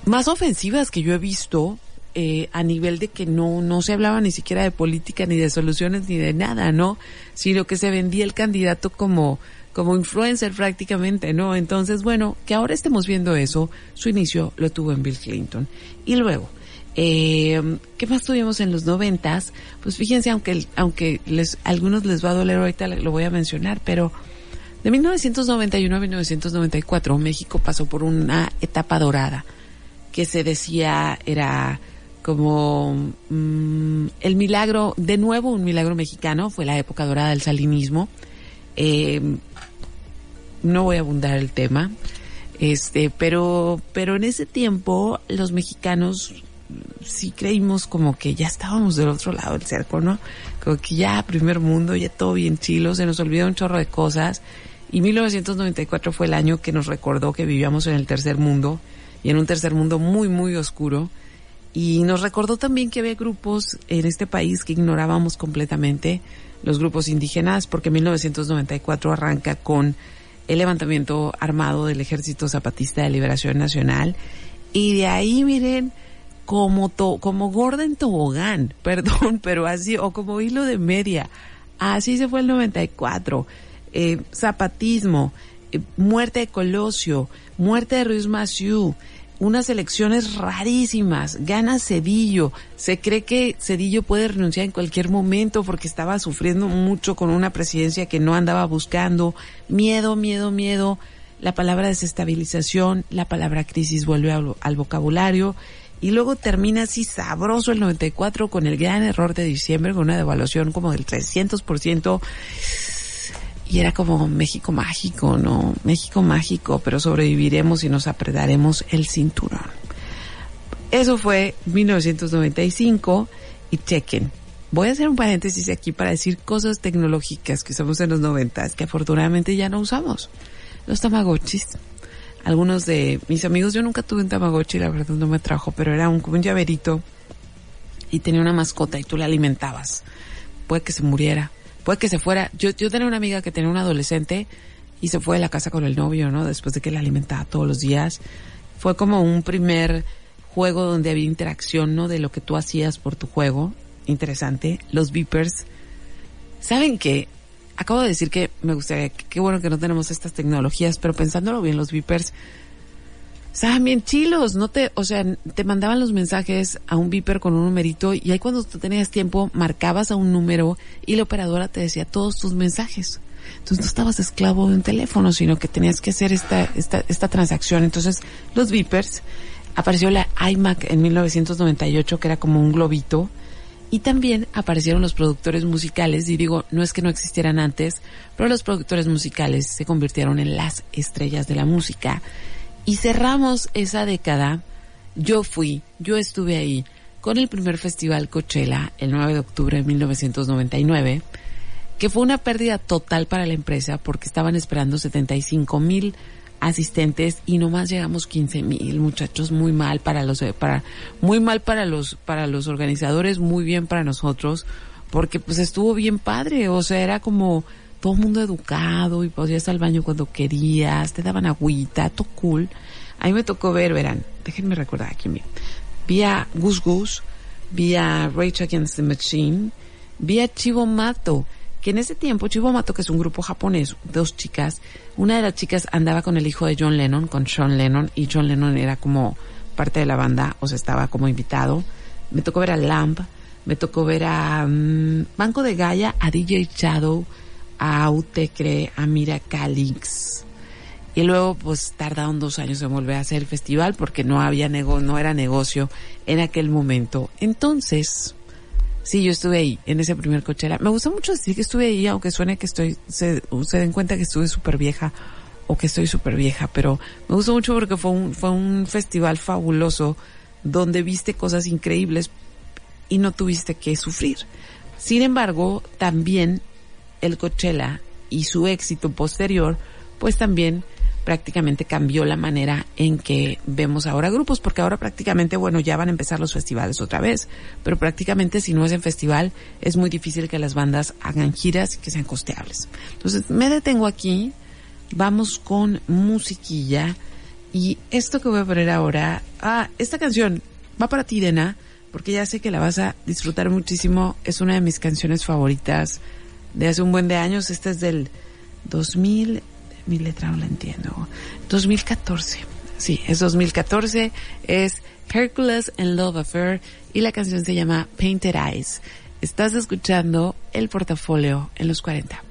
más ofensivas que yo he visto eh, a nivel de que no no se hablaba ni siquiera de política ni de soluciones ni de nada, ¿no? Sino que se vendía el candidato como como influencer prácticamente, ¿no? Entonces, bueno, que ahora estemos viendo eso, su inicio lo tuvo en Bill Clinton. Y luego, eh, ¿qué más tuvimos en los noventas? Pues fíjense, aunque, aunque les, algunos les va a doler ahorita, lo voy a mencionar, pero de 1991 a 1994 México pasó por una etapa dorada que se decía era como mm, el milagro, de nuevo un milagro mexicano, fue la época dorada del salinismo. Eh, no voy a abundar el tema, este, pero, pero en ese tiempo los mexicanos sí creímos como que ya estábamos del otro lado del cerco, ¿no? Como que ya primer mundo, ya todo bien chilo, se nos olvidó un chorro de cosas. Y 1994 fue el año que nos recordó que vivíamos en el tercer mundo y en un tercer mundo muy, muy oscuro. Y nos recordó también que había grupos en este país que ignorábamos completamente, los grupos indígenas, porque 1994 arranca con el levantamiento armado del Ejército Zapatista de Liberación Nacional. Y de ahí, miren, como, to, como gorda en tobogán, perdón, pero así, o como hilo de media. Así se fue el 94. Eh, zapatismo, eh, muerte de Colosio, muerte de Ruiz Massieu, unas elecciones rarísimas, gana Cedillo, se cree que Cedillo puede renunciar en cualquier momento porque estaba sufriendo mucho con una presidencia que no andaba buscando, miedo, miedo, miedo, la palabra desestabilización, la palabra crisis vuelve al, al vocabulario. Y luego termina así sabroso el 94 con el gran error de diciembre con una devaluación como del 300% y era como México mágico, ¿no? México mágico, pero sobreviviremos y nos apretaremos el cinturón. Eso fue 1995 y chequen. Voy a hacer un paréntesis aquí para decir cosas tecnológicas que usamos en los 90 que afortunadamente ya no usamos. Los tamagotchis. Algunos de mis amigos, yo nunca tuve un tamagotchi, la verdad no me trajo, pero era un, como un llaverito y tenía una mascota y tú la alimentabas. Puede que se muriera, puede que se fuera. Yo, yo tenía una amiga que tenía un adolescente y se fue de la casa con el novio, ¿no? Después de que la alimentaba todos los días. Fue como un primer juego donde había interacción, ¿no? De lo que tú hacías por tu juego. Interesante. Los beepers. ¿Saben qué? Acabo de decir que me gustaría, qué bueno que no tenemos estas tecnologías, pero pensándolo bien, los beepers estaban bien chilos, no te, o sea, te mandaban los mensajes a un beeper con un numerito y ahí cuando tú tenías tiempo marcabas a un número y la operadora te decía todos tus mensajes. Entonces no estabas esclavo de un teléfono, sino que tenías que hacer esta, esta, esta transacción. Entonces, los beepers, apareció la iMac en 1998, que era como un globito, y también aparecieron los productores musicales, y digo, no es que no existieran antes, pero los productores musicales se convirtieron en las estrellas de la música. Y cerramos esa década, yo fui, yo estuve ahí, con el primer festival Coachella, el 9 de octubre de 1999, que fue una pérdida total para la empresa porque estaban esperando 75 mil asistentes y nomás llegamos 15 mil muchachos muy mal para los para muy mal para los para los organizadores muy bien para nosotros porque pues estuvo bien padre. O sea era como todo el mundo educado y podías al baño cuando querías te daban agüita todo cool a mí me tocó ver verán déjenme recordar aquí miren vi a Gus Gus vi a Rage Against the Machine vi a Chivo Mato que en ese tiempo Chivo Mato, que es un grupo japonés, dos chicas, una de las chicas andaba con el hijo de John Lennon, con Sean Lennon, y John Lennon era como parte de la banda, o sea, estaba como invitado. Me tocó ver a Lamp, me tocó ver a mm, Banco de Gaia, a DJ Shadow, a Utecre, a Mira Calix. Y luego, pues, tardaron dos años en volver a hacer el festival porque no había nego no era negocio en aquel momento. Entonces, Sí, yo estuve ahí, en ese primer Coachella. Me gusta mucho decir que estuve ahí, aunque suene que estoy, se, se den cuenta que estuve súper vieja o que estoy súper vieja, pero me gustó mucho porque fue un, fue un festival fabuloso donde viste cosas increíbles y no tuviste que sufrir. Sin embargo, también el Coachella y su éxito posterior, pues también prácticamente cambió la manera en que vemos ahora grupos, porque ahora prácticamente, bueno, ya van a empezar los festivales otra vez, pero prácticamente si no es en festival, es muy difícil que las bandas hagan giras y que sean costeables. Entonces, me detengo aquí, vamos con musiquilla, y esto que voy a poner ahora, ah, esta canción va para ti, Dena, porque ya sé que la vas a disfrutar muchísimo, es una de mis canciones favoritas de hace un buen de años, esta es del 2000, mi letra no la entiendo, 2014, sí, es 2014, es Hercules and Love Affair y la canción se llama Painted Eyes. Estás escuchando el portafolio en los 40.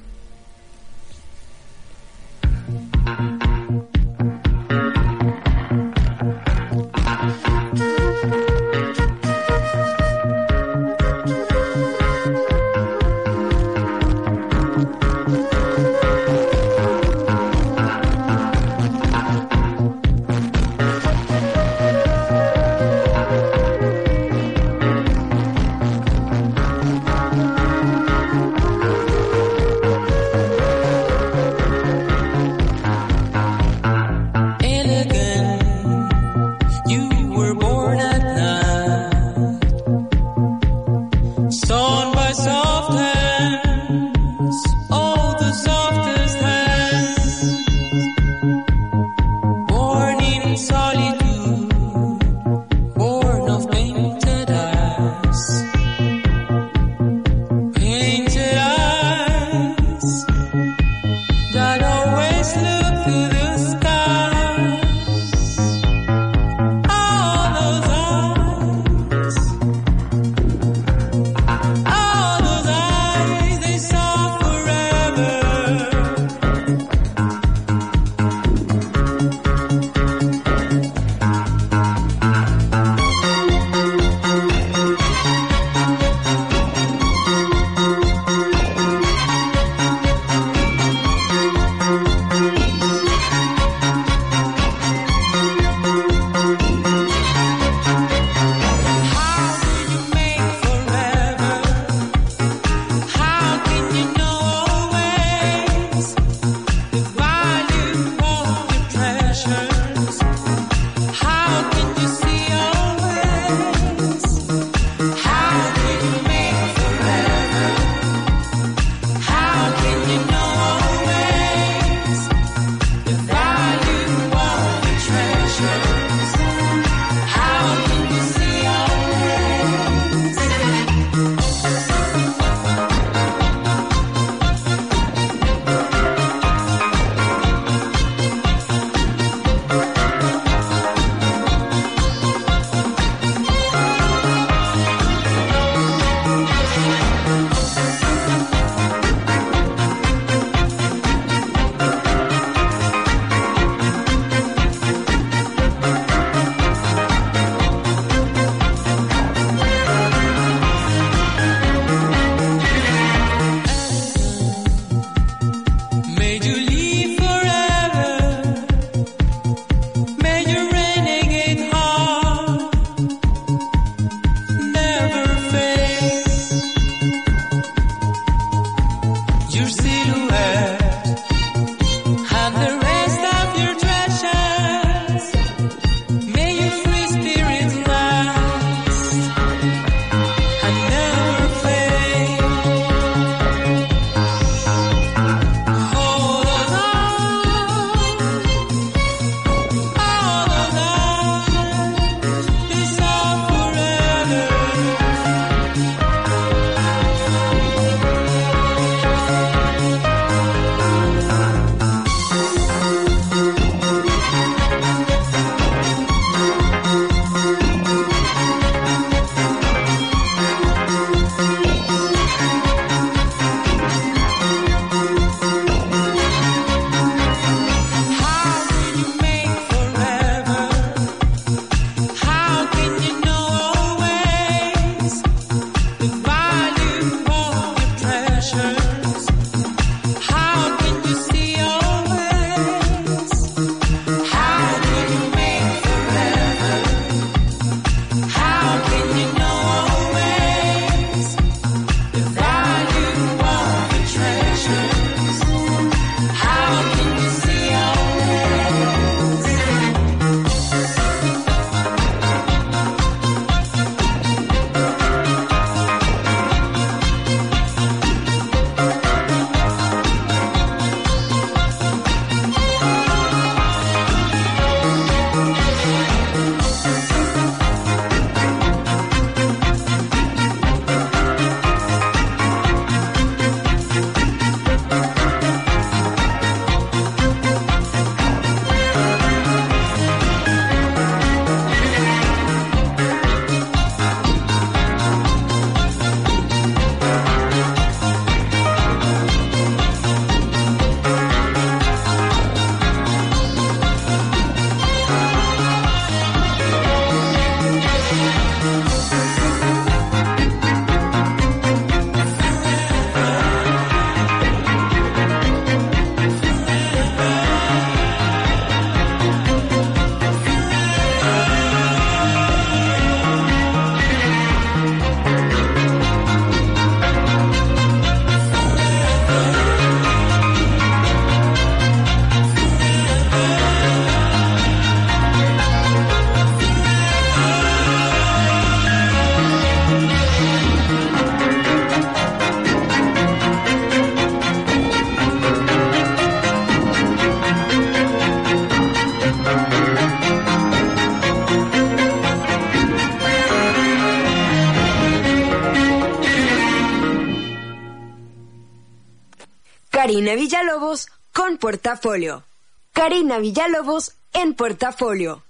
Villalobos con portafolio. Karina Villalobos en portafolio.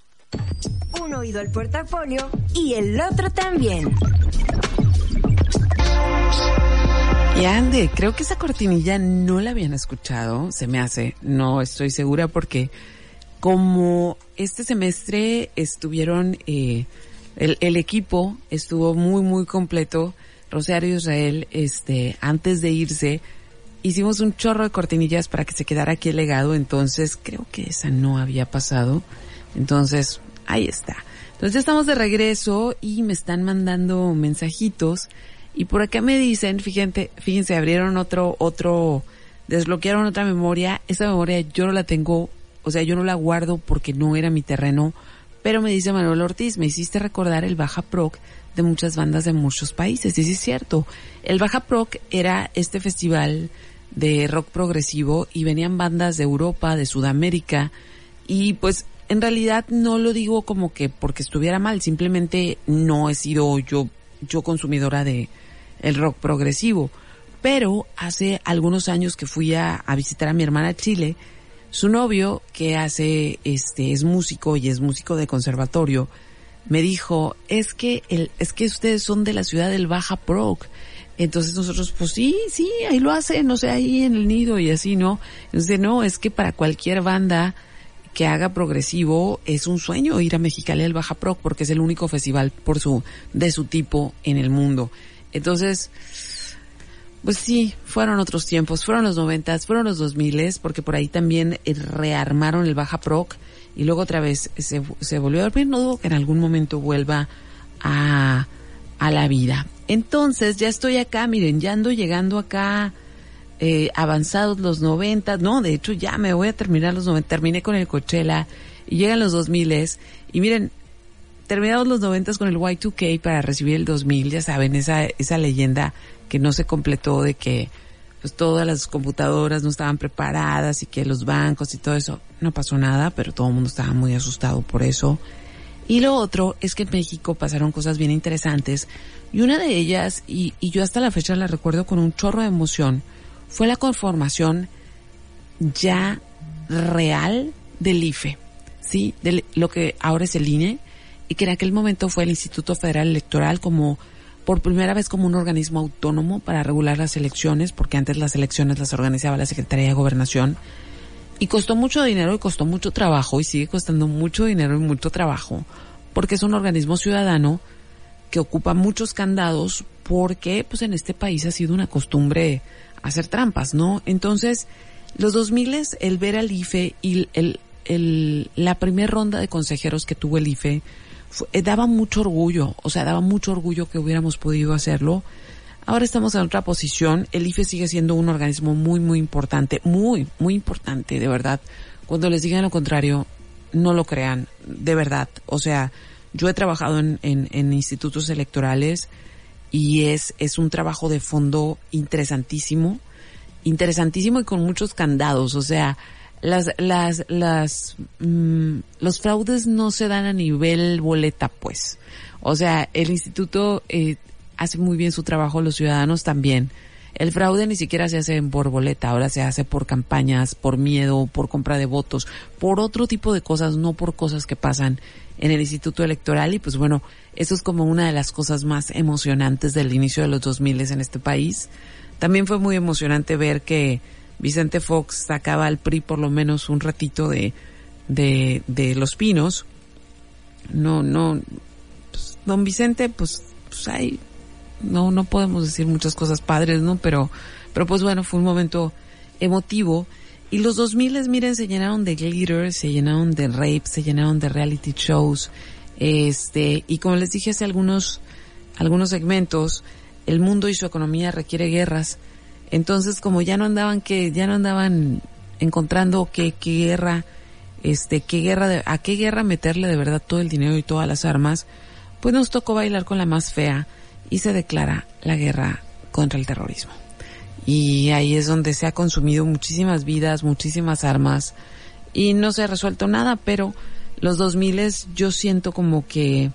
Un oído al portafolio y el otro también. Y Ande, creo que esa cortinilla no la habían escuchado, se me hace, no estoy segura porque como este semestre estuvieron, eh, el, el equipo estuvo muy, muy completo, Rosario Israel, este, antes de irse, hicimos un chorro de cortinillas para que se quedara aquí el legado, entonces creo que esa no había pasado, entonces ahí está. Entonces ya estamos de regreso y me están mandando mensajitos y por acá me dicen, fíjense, fíjense, abrieron otro, otro, desbloquearon otra memoria. Esa memoria yo no la tengo, o sea, yo no la guardo porque no era mi terreno. Pero me dice Manuel Ortiz, me hiciste recordar el Baja Proc de muchas bandas de muchos países. Y sí es cierto. El Baja Proc era este festival de rock progresivo y venían bandas de Europa, de Sudamérica. Y pues en realidad no lo digo como que porque estuviera mal, simplemente no he sido yo, yo consumidora de, el rock progresivo. Pero hace algunos años que fui a, a, visitar a mi hermana a Chile, su novio, que hace, este, es músico y es músico de conservatorio, me dijo, es que el, es que ustedes son de la ciudad del Baja Prog. Entonces nosotros, pues sí, sí, ahí lo hacen, no sé, ahí en el nido y así, ¿no? Entonces, no, es que para cualquier banda que haga progresivo es un sueño ir a Mexicali al Baja Prog porque es el único festival por su, de su tipo en el mundo. Entonces, pues sí, fueron otros tiempos, fueron los noventas, fueron los dos miles, porque por ahí también eh, rearmaron el Baja Proc y luego otra vez se, se volvió a dormir. No dudo que en algún momento vuelva a, a la vida. Entonces, ya estoy acá, miren, ya ando llegando acá, eh, avanzados los noventas, no, de hecho ya me voy a terminar los noventas, terminé con el Coachella y llegan los dos miles y miren, terminados los noventas con el Y2K para recibir el 2000, ya saben, esa, esa leyenda que no se completó de que pues todas las computadoras no estaban preparadas y que los bancos y todo eso, no pasó nada, pero todo el mundo estaba muy asustado por eso. Y lo otro es que en México pasaron cosas bien interesantes y una de ellas, y, y yo hasta la fecha la recuerdo con un chorro de emoción, fue la conformación ya real del IFE, ¿sí? De lo que ahora es el INE, y que en aquel momento fue el Instituto Federal Electoral como por primera vez como un organismo autónomo para regular las elecciones, porque antes las elecciones las organizaba la Secretaría de Gobernación. Y costó mucho dinero y costó mucho trabajo y sigue costando mucho dinero y mucho trabajo, porque es un organismo ciudadano que ocupa muchos candados porque pues en este país ha sido una costumbre hacer trampas, ¿no? Entonces, los 2000 el ver al IFE y el, el, la primera ronda de consejeros que tuvo el IFE fue, daba mucho orgullo, o sea, daba mucho orgullo que hubiéramos podido hacerlo. Ahora estamos en otra posición. El IFE sigue siendo un organismo muy, muy importante, muy, muy importante, de verdad. Cuando les digan lo contrario, no lo crean, de verdad. O sea, yo he trabajado en, en, en institutos electorales y es, es un trabajo de fondo interesantísimo, interesantísimo y con muchos candados. O sea, las, las, las, mmm, los fraudes no se dan a nivel boleta, pues. O sea, el instituto eh, hace muy bien su trabajo, los ciudadanos también. El fraude ni siquiera se hace por boleta, ahora se hace por campañas, por miedo, por compra de votos, por otro tipo de cosas, no por cosas que pasan en el Instituto Electoral. Y pues bueno, eso es como una de las cosas más emocionantes del inicio de los 2000 en este país. También fue muy emocionante ver que Vicente Fox sacaba al PRI por lo menos un ratito de, de, de Los Pinos. No, no, pues, don Vicente, pues, pues hay, no, no podemos decir muchas cosas padres, ¿no? Pero, pero pues bueno, fue un momento emotivo. Y los 2000 miren, se llenaron de glitter, se llenaron de rape, se llenaron de reality shows. Este, y como les dije hace algunos, algunos segmentos, el mundo y su economía requiere guerras. Entonces, como ya no andaban que, ya no andaban encontrando qué, qué guerra, este, qué guerra, de, a qué guerra meterle de verdad todo el dinero y todas las armas, pues nos tocó bailar con la más fea y se declara la guerra contra el terrorismo. Y ahí es donde se ha consumido muchísimas vidas, muchísimas armas y no se ha resuelto nada, pero los 2000 yo siento como que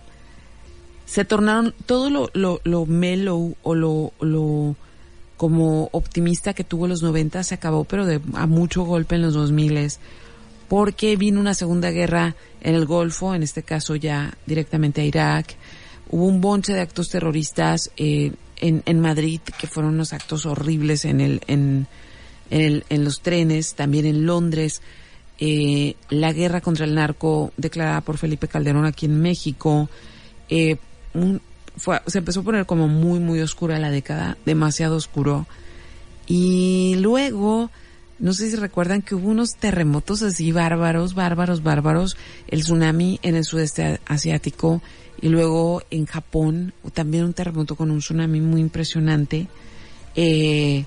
se tornaron todo lo, lo, lo mellow o lo, lo como optimista que tuvo los 90 se acabó, pero de a mucho golpe en los 2000 porque vino una segunda guerra en el Golfo, en este caso ya directamente a Irak. Hubo un bonche de actos terroristas eh, en, Madrid, que fueron unos actos horribles en el, en, el, en los trenes, también en Londres. Eh, la guerra contra el narco declarada por Felipe Calderón aquí en México. Eh, fue, se empezó a poner como muy, muy oscura la década, demasiado oscuro. Y luego, no sé si recuerdan que hubo unos terremotos así bárbaros, bárbaros, bárbaros, el tsunami en el sudeste asiático y luego en Japón también un terremoto con un tsunami muy impresionante. Eh,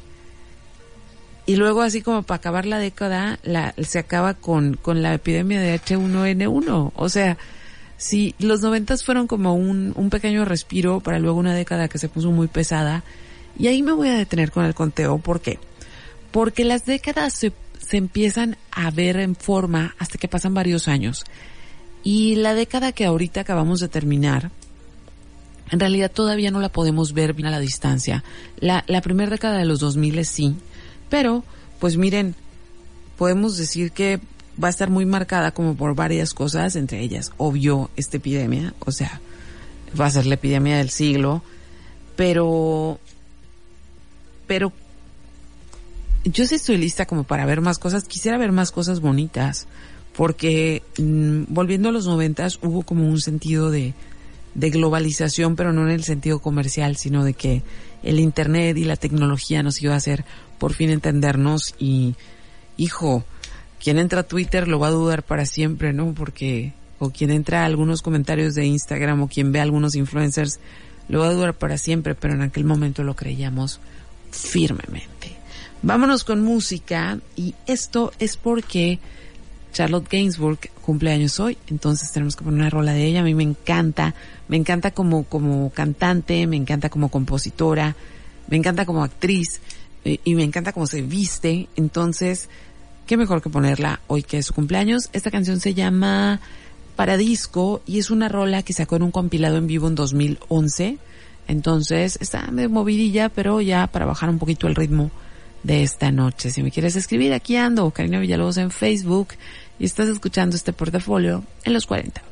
y luego así como para acabar la década, la, se acaba con, con la epidemia de H1N1. O sea, sí, los noventas fueron como un, un pequeño respiro para luego una década que se puso muy pesada. Y ahí me voy a detener con el conteo. ¿Por qué? Porque las décadas se, se empiezan a ver en forma hasta que pasan varios años. Y la década que ahorita acabamos de terminar, en realidad todavía no la podemos ver bien a la distancia. La, la primera década de los 2000 sí, pero pues miren, podemos decir que va a estar muy marcada como por varias cosas, entre ellas, obvio, esta epidemia, o sea, va a ser la epidemia del siglo, pero, pero yo sí estoy lista como para ver más cosas, quisiera ver más cosas bonitas, porque mm, volviendo a los noventas hubo como un sentido de, de globalización, pero no en el sentido comercial, sino de que el internet y la tecnología nos iba a hacer por fin entendernos y, hijo, quien entra a Twitter lo va a dudar para siempre, ¿no? Porque, o quien entra a algunos comentarios de Instagram o quien ve a algunos influencers lo va a dudar para siempre, pero en aquel momento lo creíamos firmemente. Vámonos con música y esto es porque Charlotte Gainsbourg cumple años hoy, entonces tenemos que poner una rola de ella. A mí me encanta, me encanta como, como cantante, me encanta como compositora, me encanta como actriz eh, y me encanta cómo se viste. Entonces, qué mejor que ponerla hoy que es su cumpleaños. Esta canción se llama Paradisco y es una rola que sacó en un compilado en vivo en 2011. Entonces, está medio movidilla, pero ya para bajar un poquito el ritmo de esta noche. Si me quieres escribir, aquí ando, Karina Villalobos en Facebook y estás escuchando este portafolio en los 40.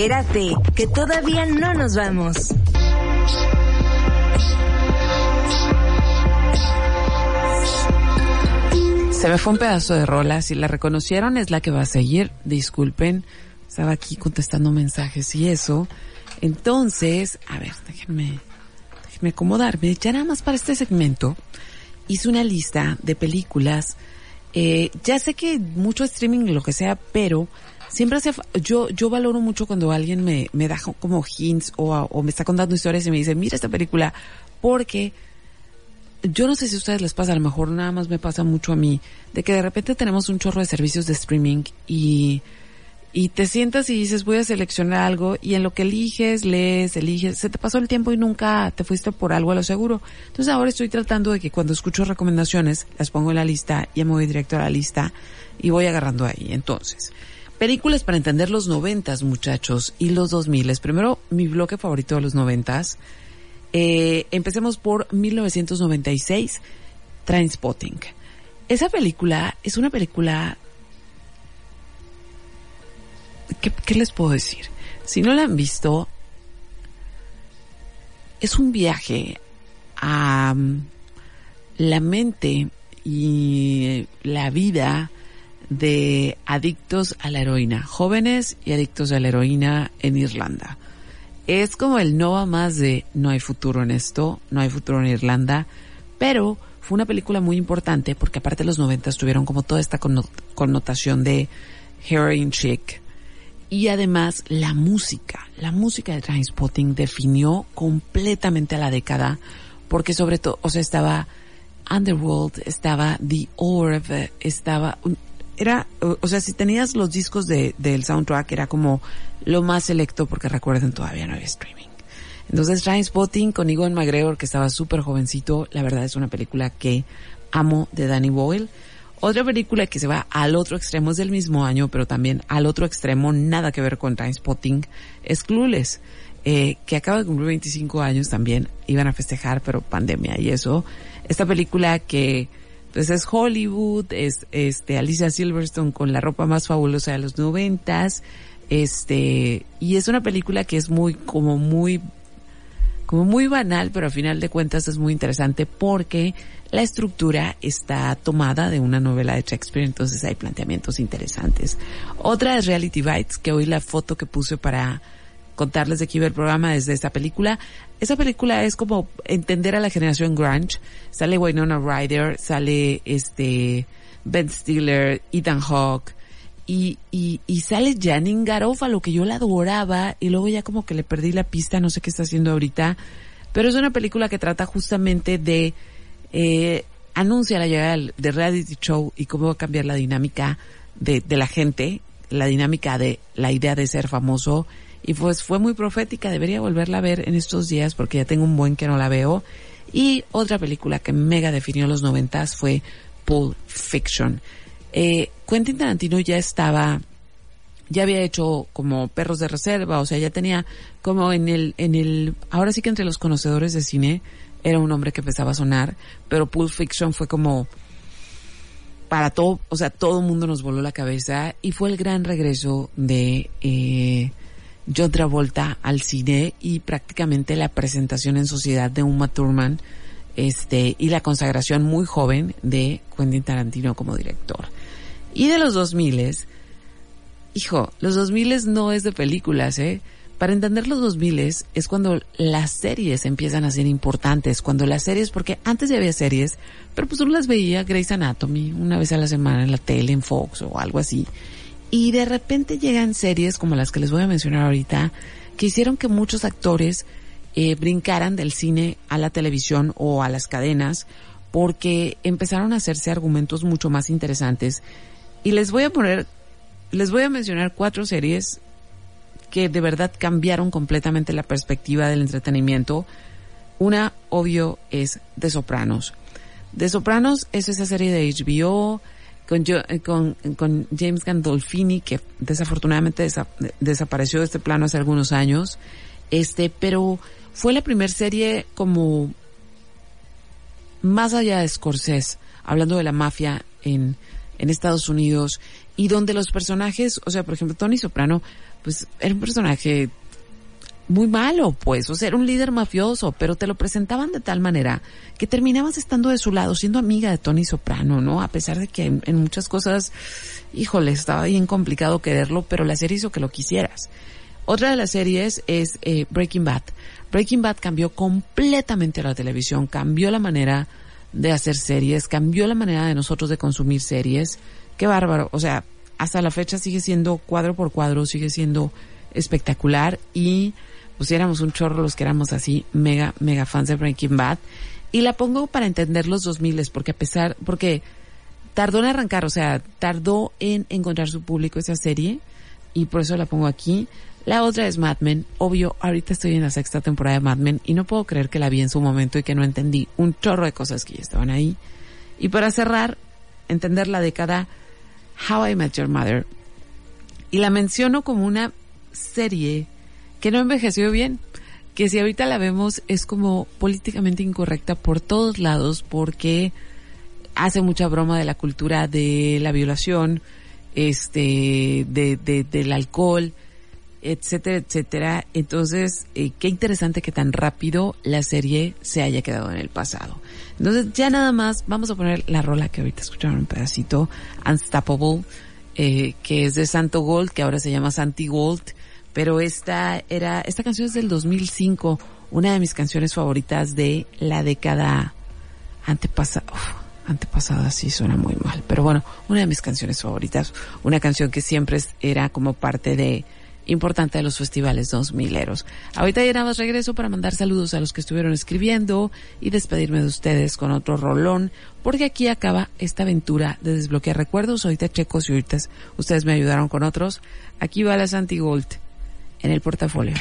Espérate, que todavía no nos vamos. Se me fue un pedazo de rola. Si la reconocieron, es la que va a seguir. Disculpen. Estaba aquí contestando mensajes y eso. Entonces, a ver, déjenme, déjenme acomodarme. Ya nada más para este segmento hice una lista de películas. Eh, ya sé que mucho streaming lo que sea, pero siempre hace, yo, yo valoro mucho cuando alguien me, me da como hints o, o me está contando historias y me dice, mira esta película, porque yo no sé si a ustedes les pasa, a lo mejor nada más me pasa mucho a mí, de que de repente tenemos un chorro de servicios de streaming y, y te sientas y dices voy a seleccionar algo y en lo que eliges, lees, eliges, se te pasó el tiempo y nunca te fuiste por algo a lo seguro. Entonces ahora estoy tratando de que cuando escucho recomendaciones las pongo en la lista, ya me voy directo a la lista y voy agarrando ahí. Entonces, películas para entender los noventas muchachos y los dos miles. Primero, mi bloque favorito de los noventas. Eh, empecemos por 1996, Trainspotting. Esa película es una película... ¿Qué, les puedo decir? Si no la han visto, es un viaje a mm, la mente y la vida de adictos a la heroína, jóvenes y adictos a la heroína en Irlanda. Es como el no va más de no hay futuro en esto, no hay futuro en Irlanda, pero fue una película muy importante porque aparte los noventas tuvieron como toda esta conno- connotación de heroin chic y además la música, la música de Trainspotting definió completamente a la década porque sobre todo, o sea, estaba Underworld, estaba The Orb, estaba era, o sea, si tenías los discos de, del soundtrack era como lo más selecto porque recuerden todavía no había streaming. Entonces Trainspotting con Ewan McGregor que estaba súper jovencito, la verdad es una película que amo de Danny Boyle. Otra película que se va al otro extremo es del mismo año, pero también al otro extremo, nada que ver con Trainspotting, es Clueless, eh, que acaba de cumplir 25 años también, iban a festejar, pero pandemia y eso. Esta película que pues es Hollywood, es este Alicia Silverstone con la ropa más fabulosa de los noventas, este, y es una película que es muy, como muy como muy banal, pero al final de cuentas es muy interesante porque la estructura está tomada de una novela de Shakespeare, entonces hay planteamientos interesantes. Otra es Reality Bites, que hoy la foto que puse para contarles de iba el programa desde esta película. Esa película es como entender a la generación grunge. Sale Winona Ryder, sale este Ben Stiller, Ethan Hawke, y, y, y sale Janine Garofalo, que yo la adoraba, y luego ya como que le perdí la pista, no sé qué está haciendo ahorita, pero es una película que trata justamente de, eh, anuncia la llegada del reality show y cómo va a cambiar la dinámica de, de la gente, la dinámica de la idea de ser famoso, y pues fue muy profética, debería volverla a ver en estos días porque ya tengo un buen que no la veo. Y otra película que mega definió los noventas fue Pulp Fiction. Eh, Quentin Tarantino ya estaba, ya había hecho como Perros de Reserva, o sea, ya tenía como en el, en el, ahora sí que entre los conocedores de cine era un hombre que empezaba a sonar, pero Pulp Fiction fue como para todo, o sea, todo el mundo nos voló la cabeza y fue el gran regreso de eh, John Travolta al cine y prácticamente la presentación en sociedad de Uma Thurman este y la consagración muy joven de Quentin Tarantino como director. Y de los 2000 hijo, los 2000 no es de películas, ¿eh? Para entender los 2000 es cuando las series empiezan a ser importantes, cuando las series, porque antes ya había series, pero pues uno las veía Grey's Anatomy una vez a la semana en la tele, en Fox o algo así. Y de repente llegan series como las que les voy a mencionar ahorita, que hicieron que muchos actores eh, brincaran del cine a la televisión o a las cadenas, porque empezaron a hacerse argumentos mucho más interesantes. Y les voy a poner, les voy a mencionar cuatro series que de verdad cambiaron completamente la perspectiva del entretenimiento. Una, obvio, es The Sopranos. The Sopranos es esa serie de HBO con, yo- eh, con, James Gandolfini, que desafortunadamente desa- desapareció de este plano hace algunos años. Este, pero fue la primera serie como más allá de Scorsese, hablando de la mafia en, en Estados Unidos y donde los personajes, o sea, por ejemplo, Tony Soprano, pues era un personaje muy malo, pues, o sea, era un líder mafioso, pero te lo presentaban de tal manera que terminabas estando de su lado, siendo amiga de Tony Soprano, ¿no? A pesar de que en, muchas cosas, híjole, estaba bien complicado quererlo, pero la serie hizo que lo quisieras. Otra de las series es eh, Breaking Bad. Breaking Bad cambió completamente la televisión, cambió la manera de hacer series, cambió la manera de nosotros de consumir series. Qué bárbaro. O sea, hasta la fecha sigue siendo cuadro por cuadro, sigue siendo espectacular y pues éramos un chorro los que éramos así mega, mega fans de Breaking Bad. Y la pongo para entender los 2000 porque a pesar, porque tardó en arrancar, o sea, tardó en encontrar su público esa serie y por eso la pongo aquí. La otra es Mad Men. Obvio, ahorita estoy en la sexta temporada de Mad Men y no puedo creer que la vi en su momento y que no entendí un chorro de cosas que ya estaban ahí. Y para cerrar, entender la década How I Met Your Mother. Y la menciono como una serie que no envejeció bien. Que si ahorita la vemos es como políticamente incorrecta por todos lados porque hace mucha broma de la cultura de la violación, este, de, de, del alcohol, etcétera, etcétera. Entonces, eh, qué interesante que tan rápido la serie se haya quedado en el pasado. Entonces, ya nada más, vamos a poner la rola que ahorita escucharon un pedacito, Unstoppable, eh, que es de Santo Gold, que ahora se llama Santi Gold, pero esta era, esta canción es del 2005, una de mis canciones favoritas de la década antepasada. Antepasada sí suena muy mal, pero bueno, una de mis canciones favoritas, una canción que siempre era como parte de importante de los festivales 2000eros. Ahorita ya nada más regreso para mandar saludos a los que estuvieron escribiendo y despedirme de ustedes con otro rolón, porque aquí acaba esta aventura de desbloquear recuerdos. Ahorita checos y ahorita ustedes me ayudaron con otros. Aquí va la Santi Gold en el portafolio.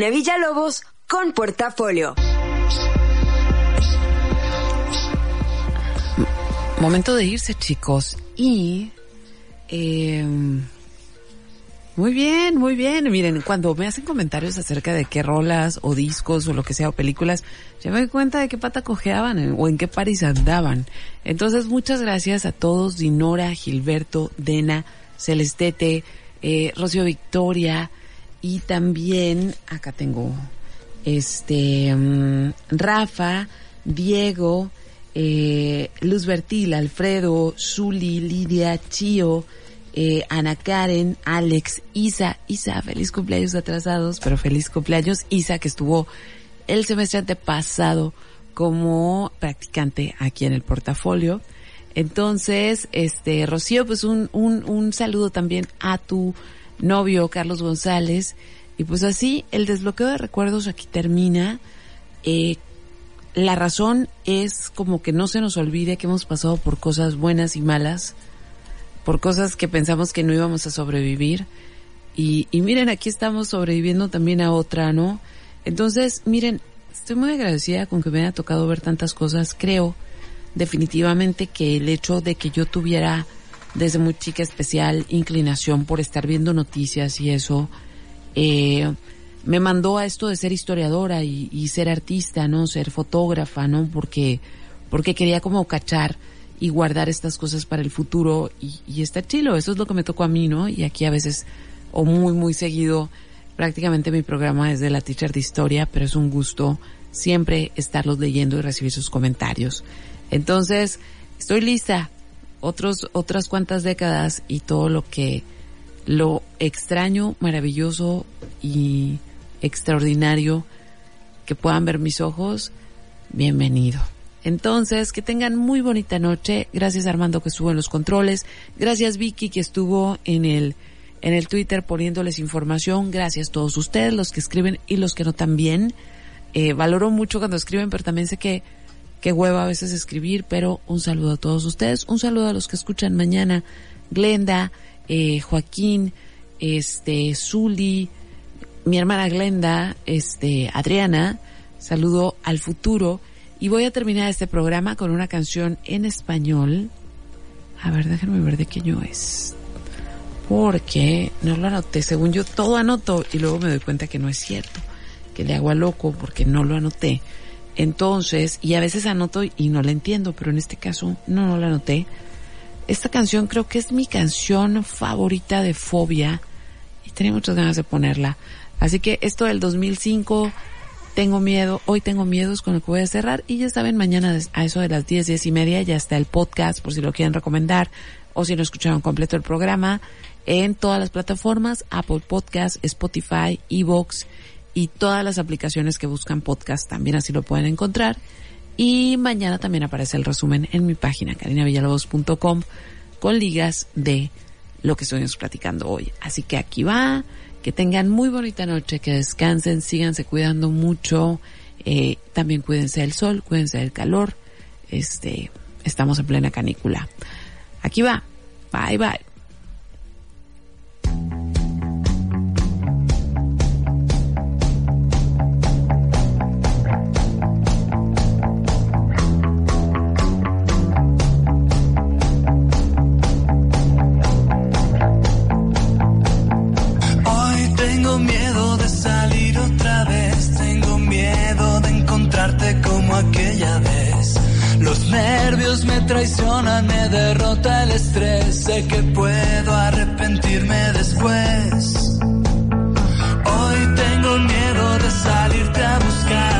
Karina Villalobos con Portafolio. Momento de irse, chicos. Y... eh, muy bien, muy bien. Miren, cuando me hacen comentarios acerca de qué rolas o discos o lo que sea o películas, ya me doy cuenta de qué pata cojeaban en- o en qué paris andaban. Entonces, muchas gracias a todos, Dinora, Gilberto, Dena, Celestete, eh, Rocío Victoria y también, acá tengo, este, mm, Rafa, Diego, eh, Luz Bertil, Alfredo, Zuli, Lidia, Chio, eh, Ana Karen, Alex, Isa, Isa, feliz cumpleaños atrasados, pero feliz cumpleaños, Isa, que estuvo el semestre antepasado como practicante aquí en el portafolio. Entonces, este, Rocío, pues un, un, un saludo también a tu novio, Carlos González. Y pues así, el desbloqueo de recuerdos aquí termina. Eh, la razón es como que no se nos olvide que hemos pasado por cosas buenas y malas, por cosas que pensamos que no íbamos a sobrevivir. Y, y miren, aquí estamos sobreviviendo también a otra, ¿no? Entonces, miren, estoy muy agradecida con que me haya tocado ver tantas cosas. Creo definitivamente que el hecho de que yo tuviera desde muy chica especial inclinación por estar viendo noticias y eso, eh, me mandó a esto de ser historiadora y, ser artista, ¿no? Ser fotógrafa, ¿no? Porque, porque quería como cachar y guardar estas cosas para el futuro y, y está chilo, eso es lo que me tocó a mí, ¿no? Y aquí a veces, o muy, muy seguido, prácticamente mi programa es de la teacher de historia, pero es un gusto siempre estarlos leyendo y recibir sus comentarios. Entonces, estoy lista, otros, otras cuantas décadas y todo lo que, lo extraño, maravilloso y extraordinario que puedan ver mis ojos, bienvenido. Entonces, que tengan muy bonita noche. Gracias Armando que estuvo en los controles. Gracias Vicky que estuvo en el, en el Twitter poniéndoles información. Gracias a todos ustedes, los que escriben y los que no también. Eh, valoro mucho cuando escriben, pero también sé que, que hueva a veces escribir, pero un saludo a todos ustedes. Un saludo a los que escuchan mañana. Glenda, eh, Joaquín, este, Zuli, mi hermana Glenda, este, Adriana, saludo al futuro y voy a terminar este programa con una canción en español. A ver, déjenme ver de qué año es. Porque no lo anoté, según yo todo anoto y luego me doy cuenta que no es cierto, que le hago a loco porque no lo anoté. Entonces, y a veces anoto y no la entiendo, pero en este caso no, no la anoté. Esta canción creo que es mi canción favorita de Fobia y tenía muchas ganas de ponerla. Así que esto del 2005, tengo miedo, hoy tengo miedos con lo que voy a cerrar y ya saben, mañana a eso de las 10, 10 y media ya está el podcast por si lo quieren recomendar o si no escucharon completo el programa en todas las plataformas, Apple Podcast, Spotify, Evox y todas las aplicaciones que buscan podcast también así lo pueden encontrar. Y mañana también aparece el resumen en mi página carinavillalobos.com con ligas de lo que estuvimos platicando hoy. Así que aquí va, que tengan muy bonita noche, que descansen, síganse cuidando mucho, eh, también cuídense del sol, cuídense del calor, este, estamos en plena canícula. Aquí va, bye bye. Traicionan, me derrota el estrés, sé que puedo arrepentirme después. Hoy tengo miedo de salirte a buscar,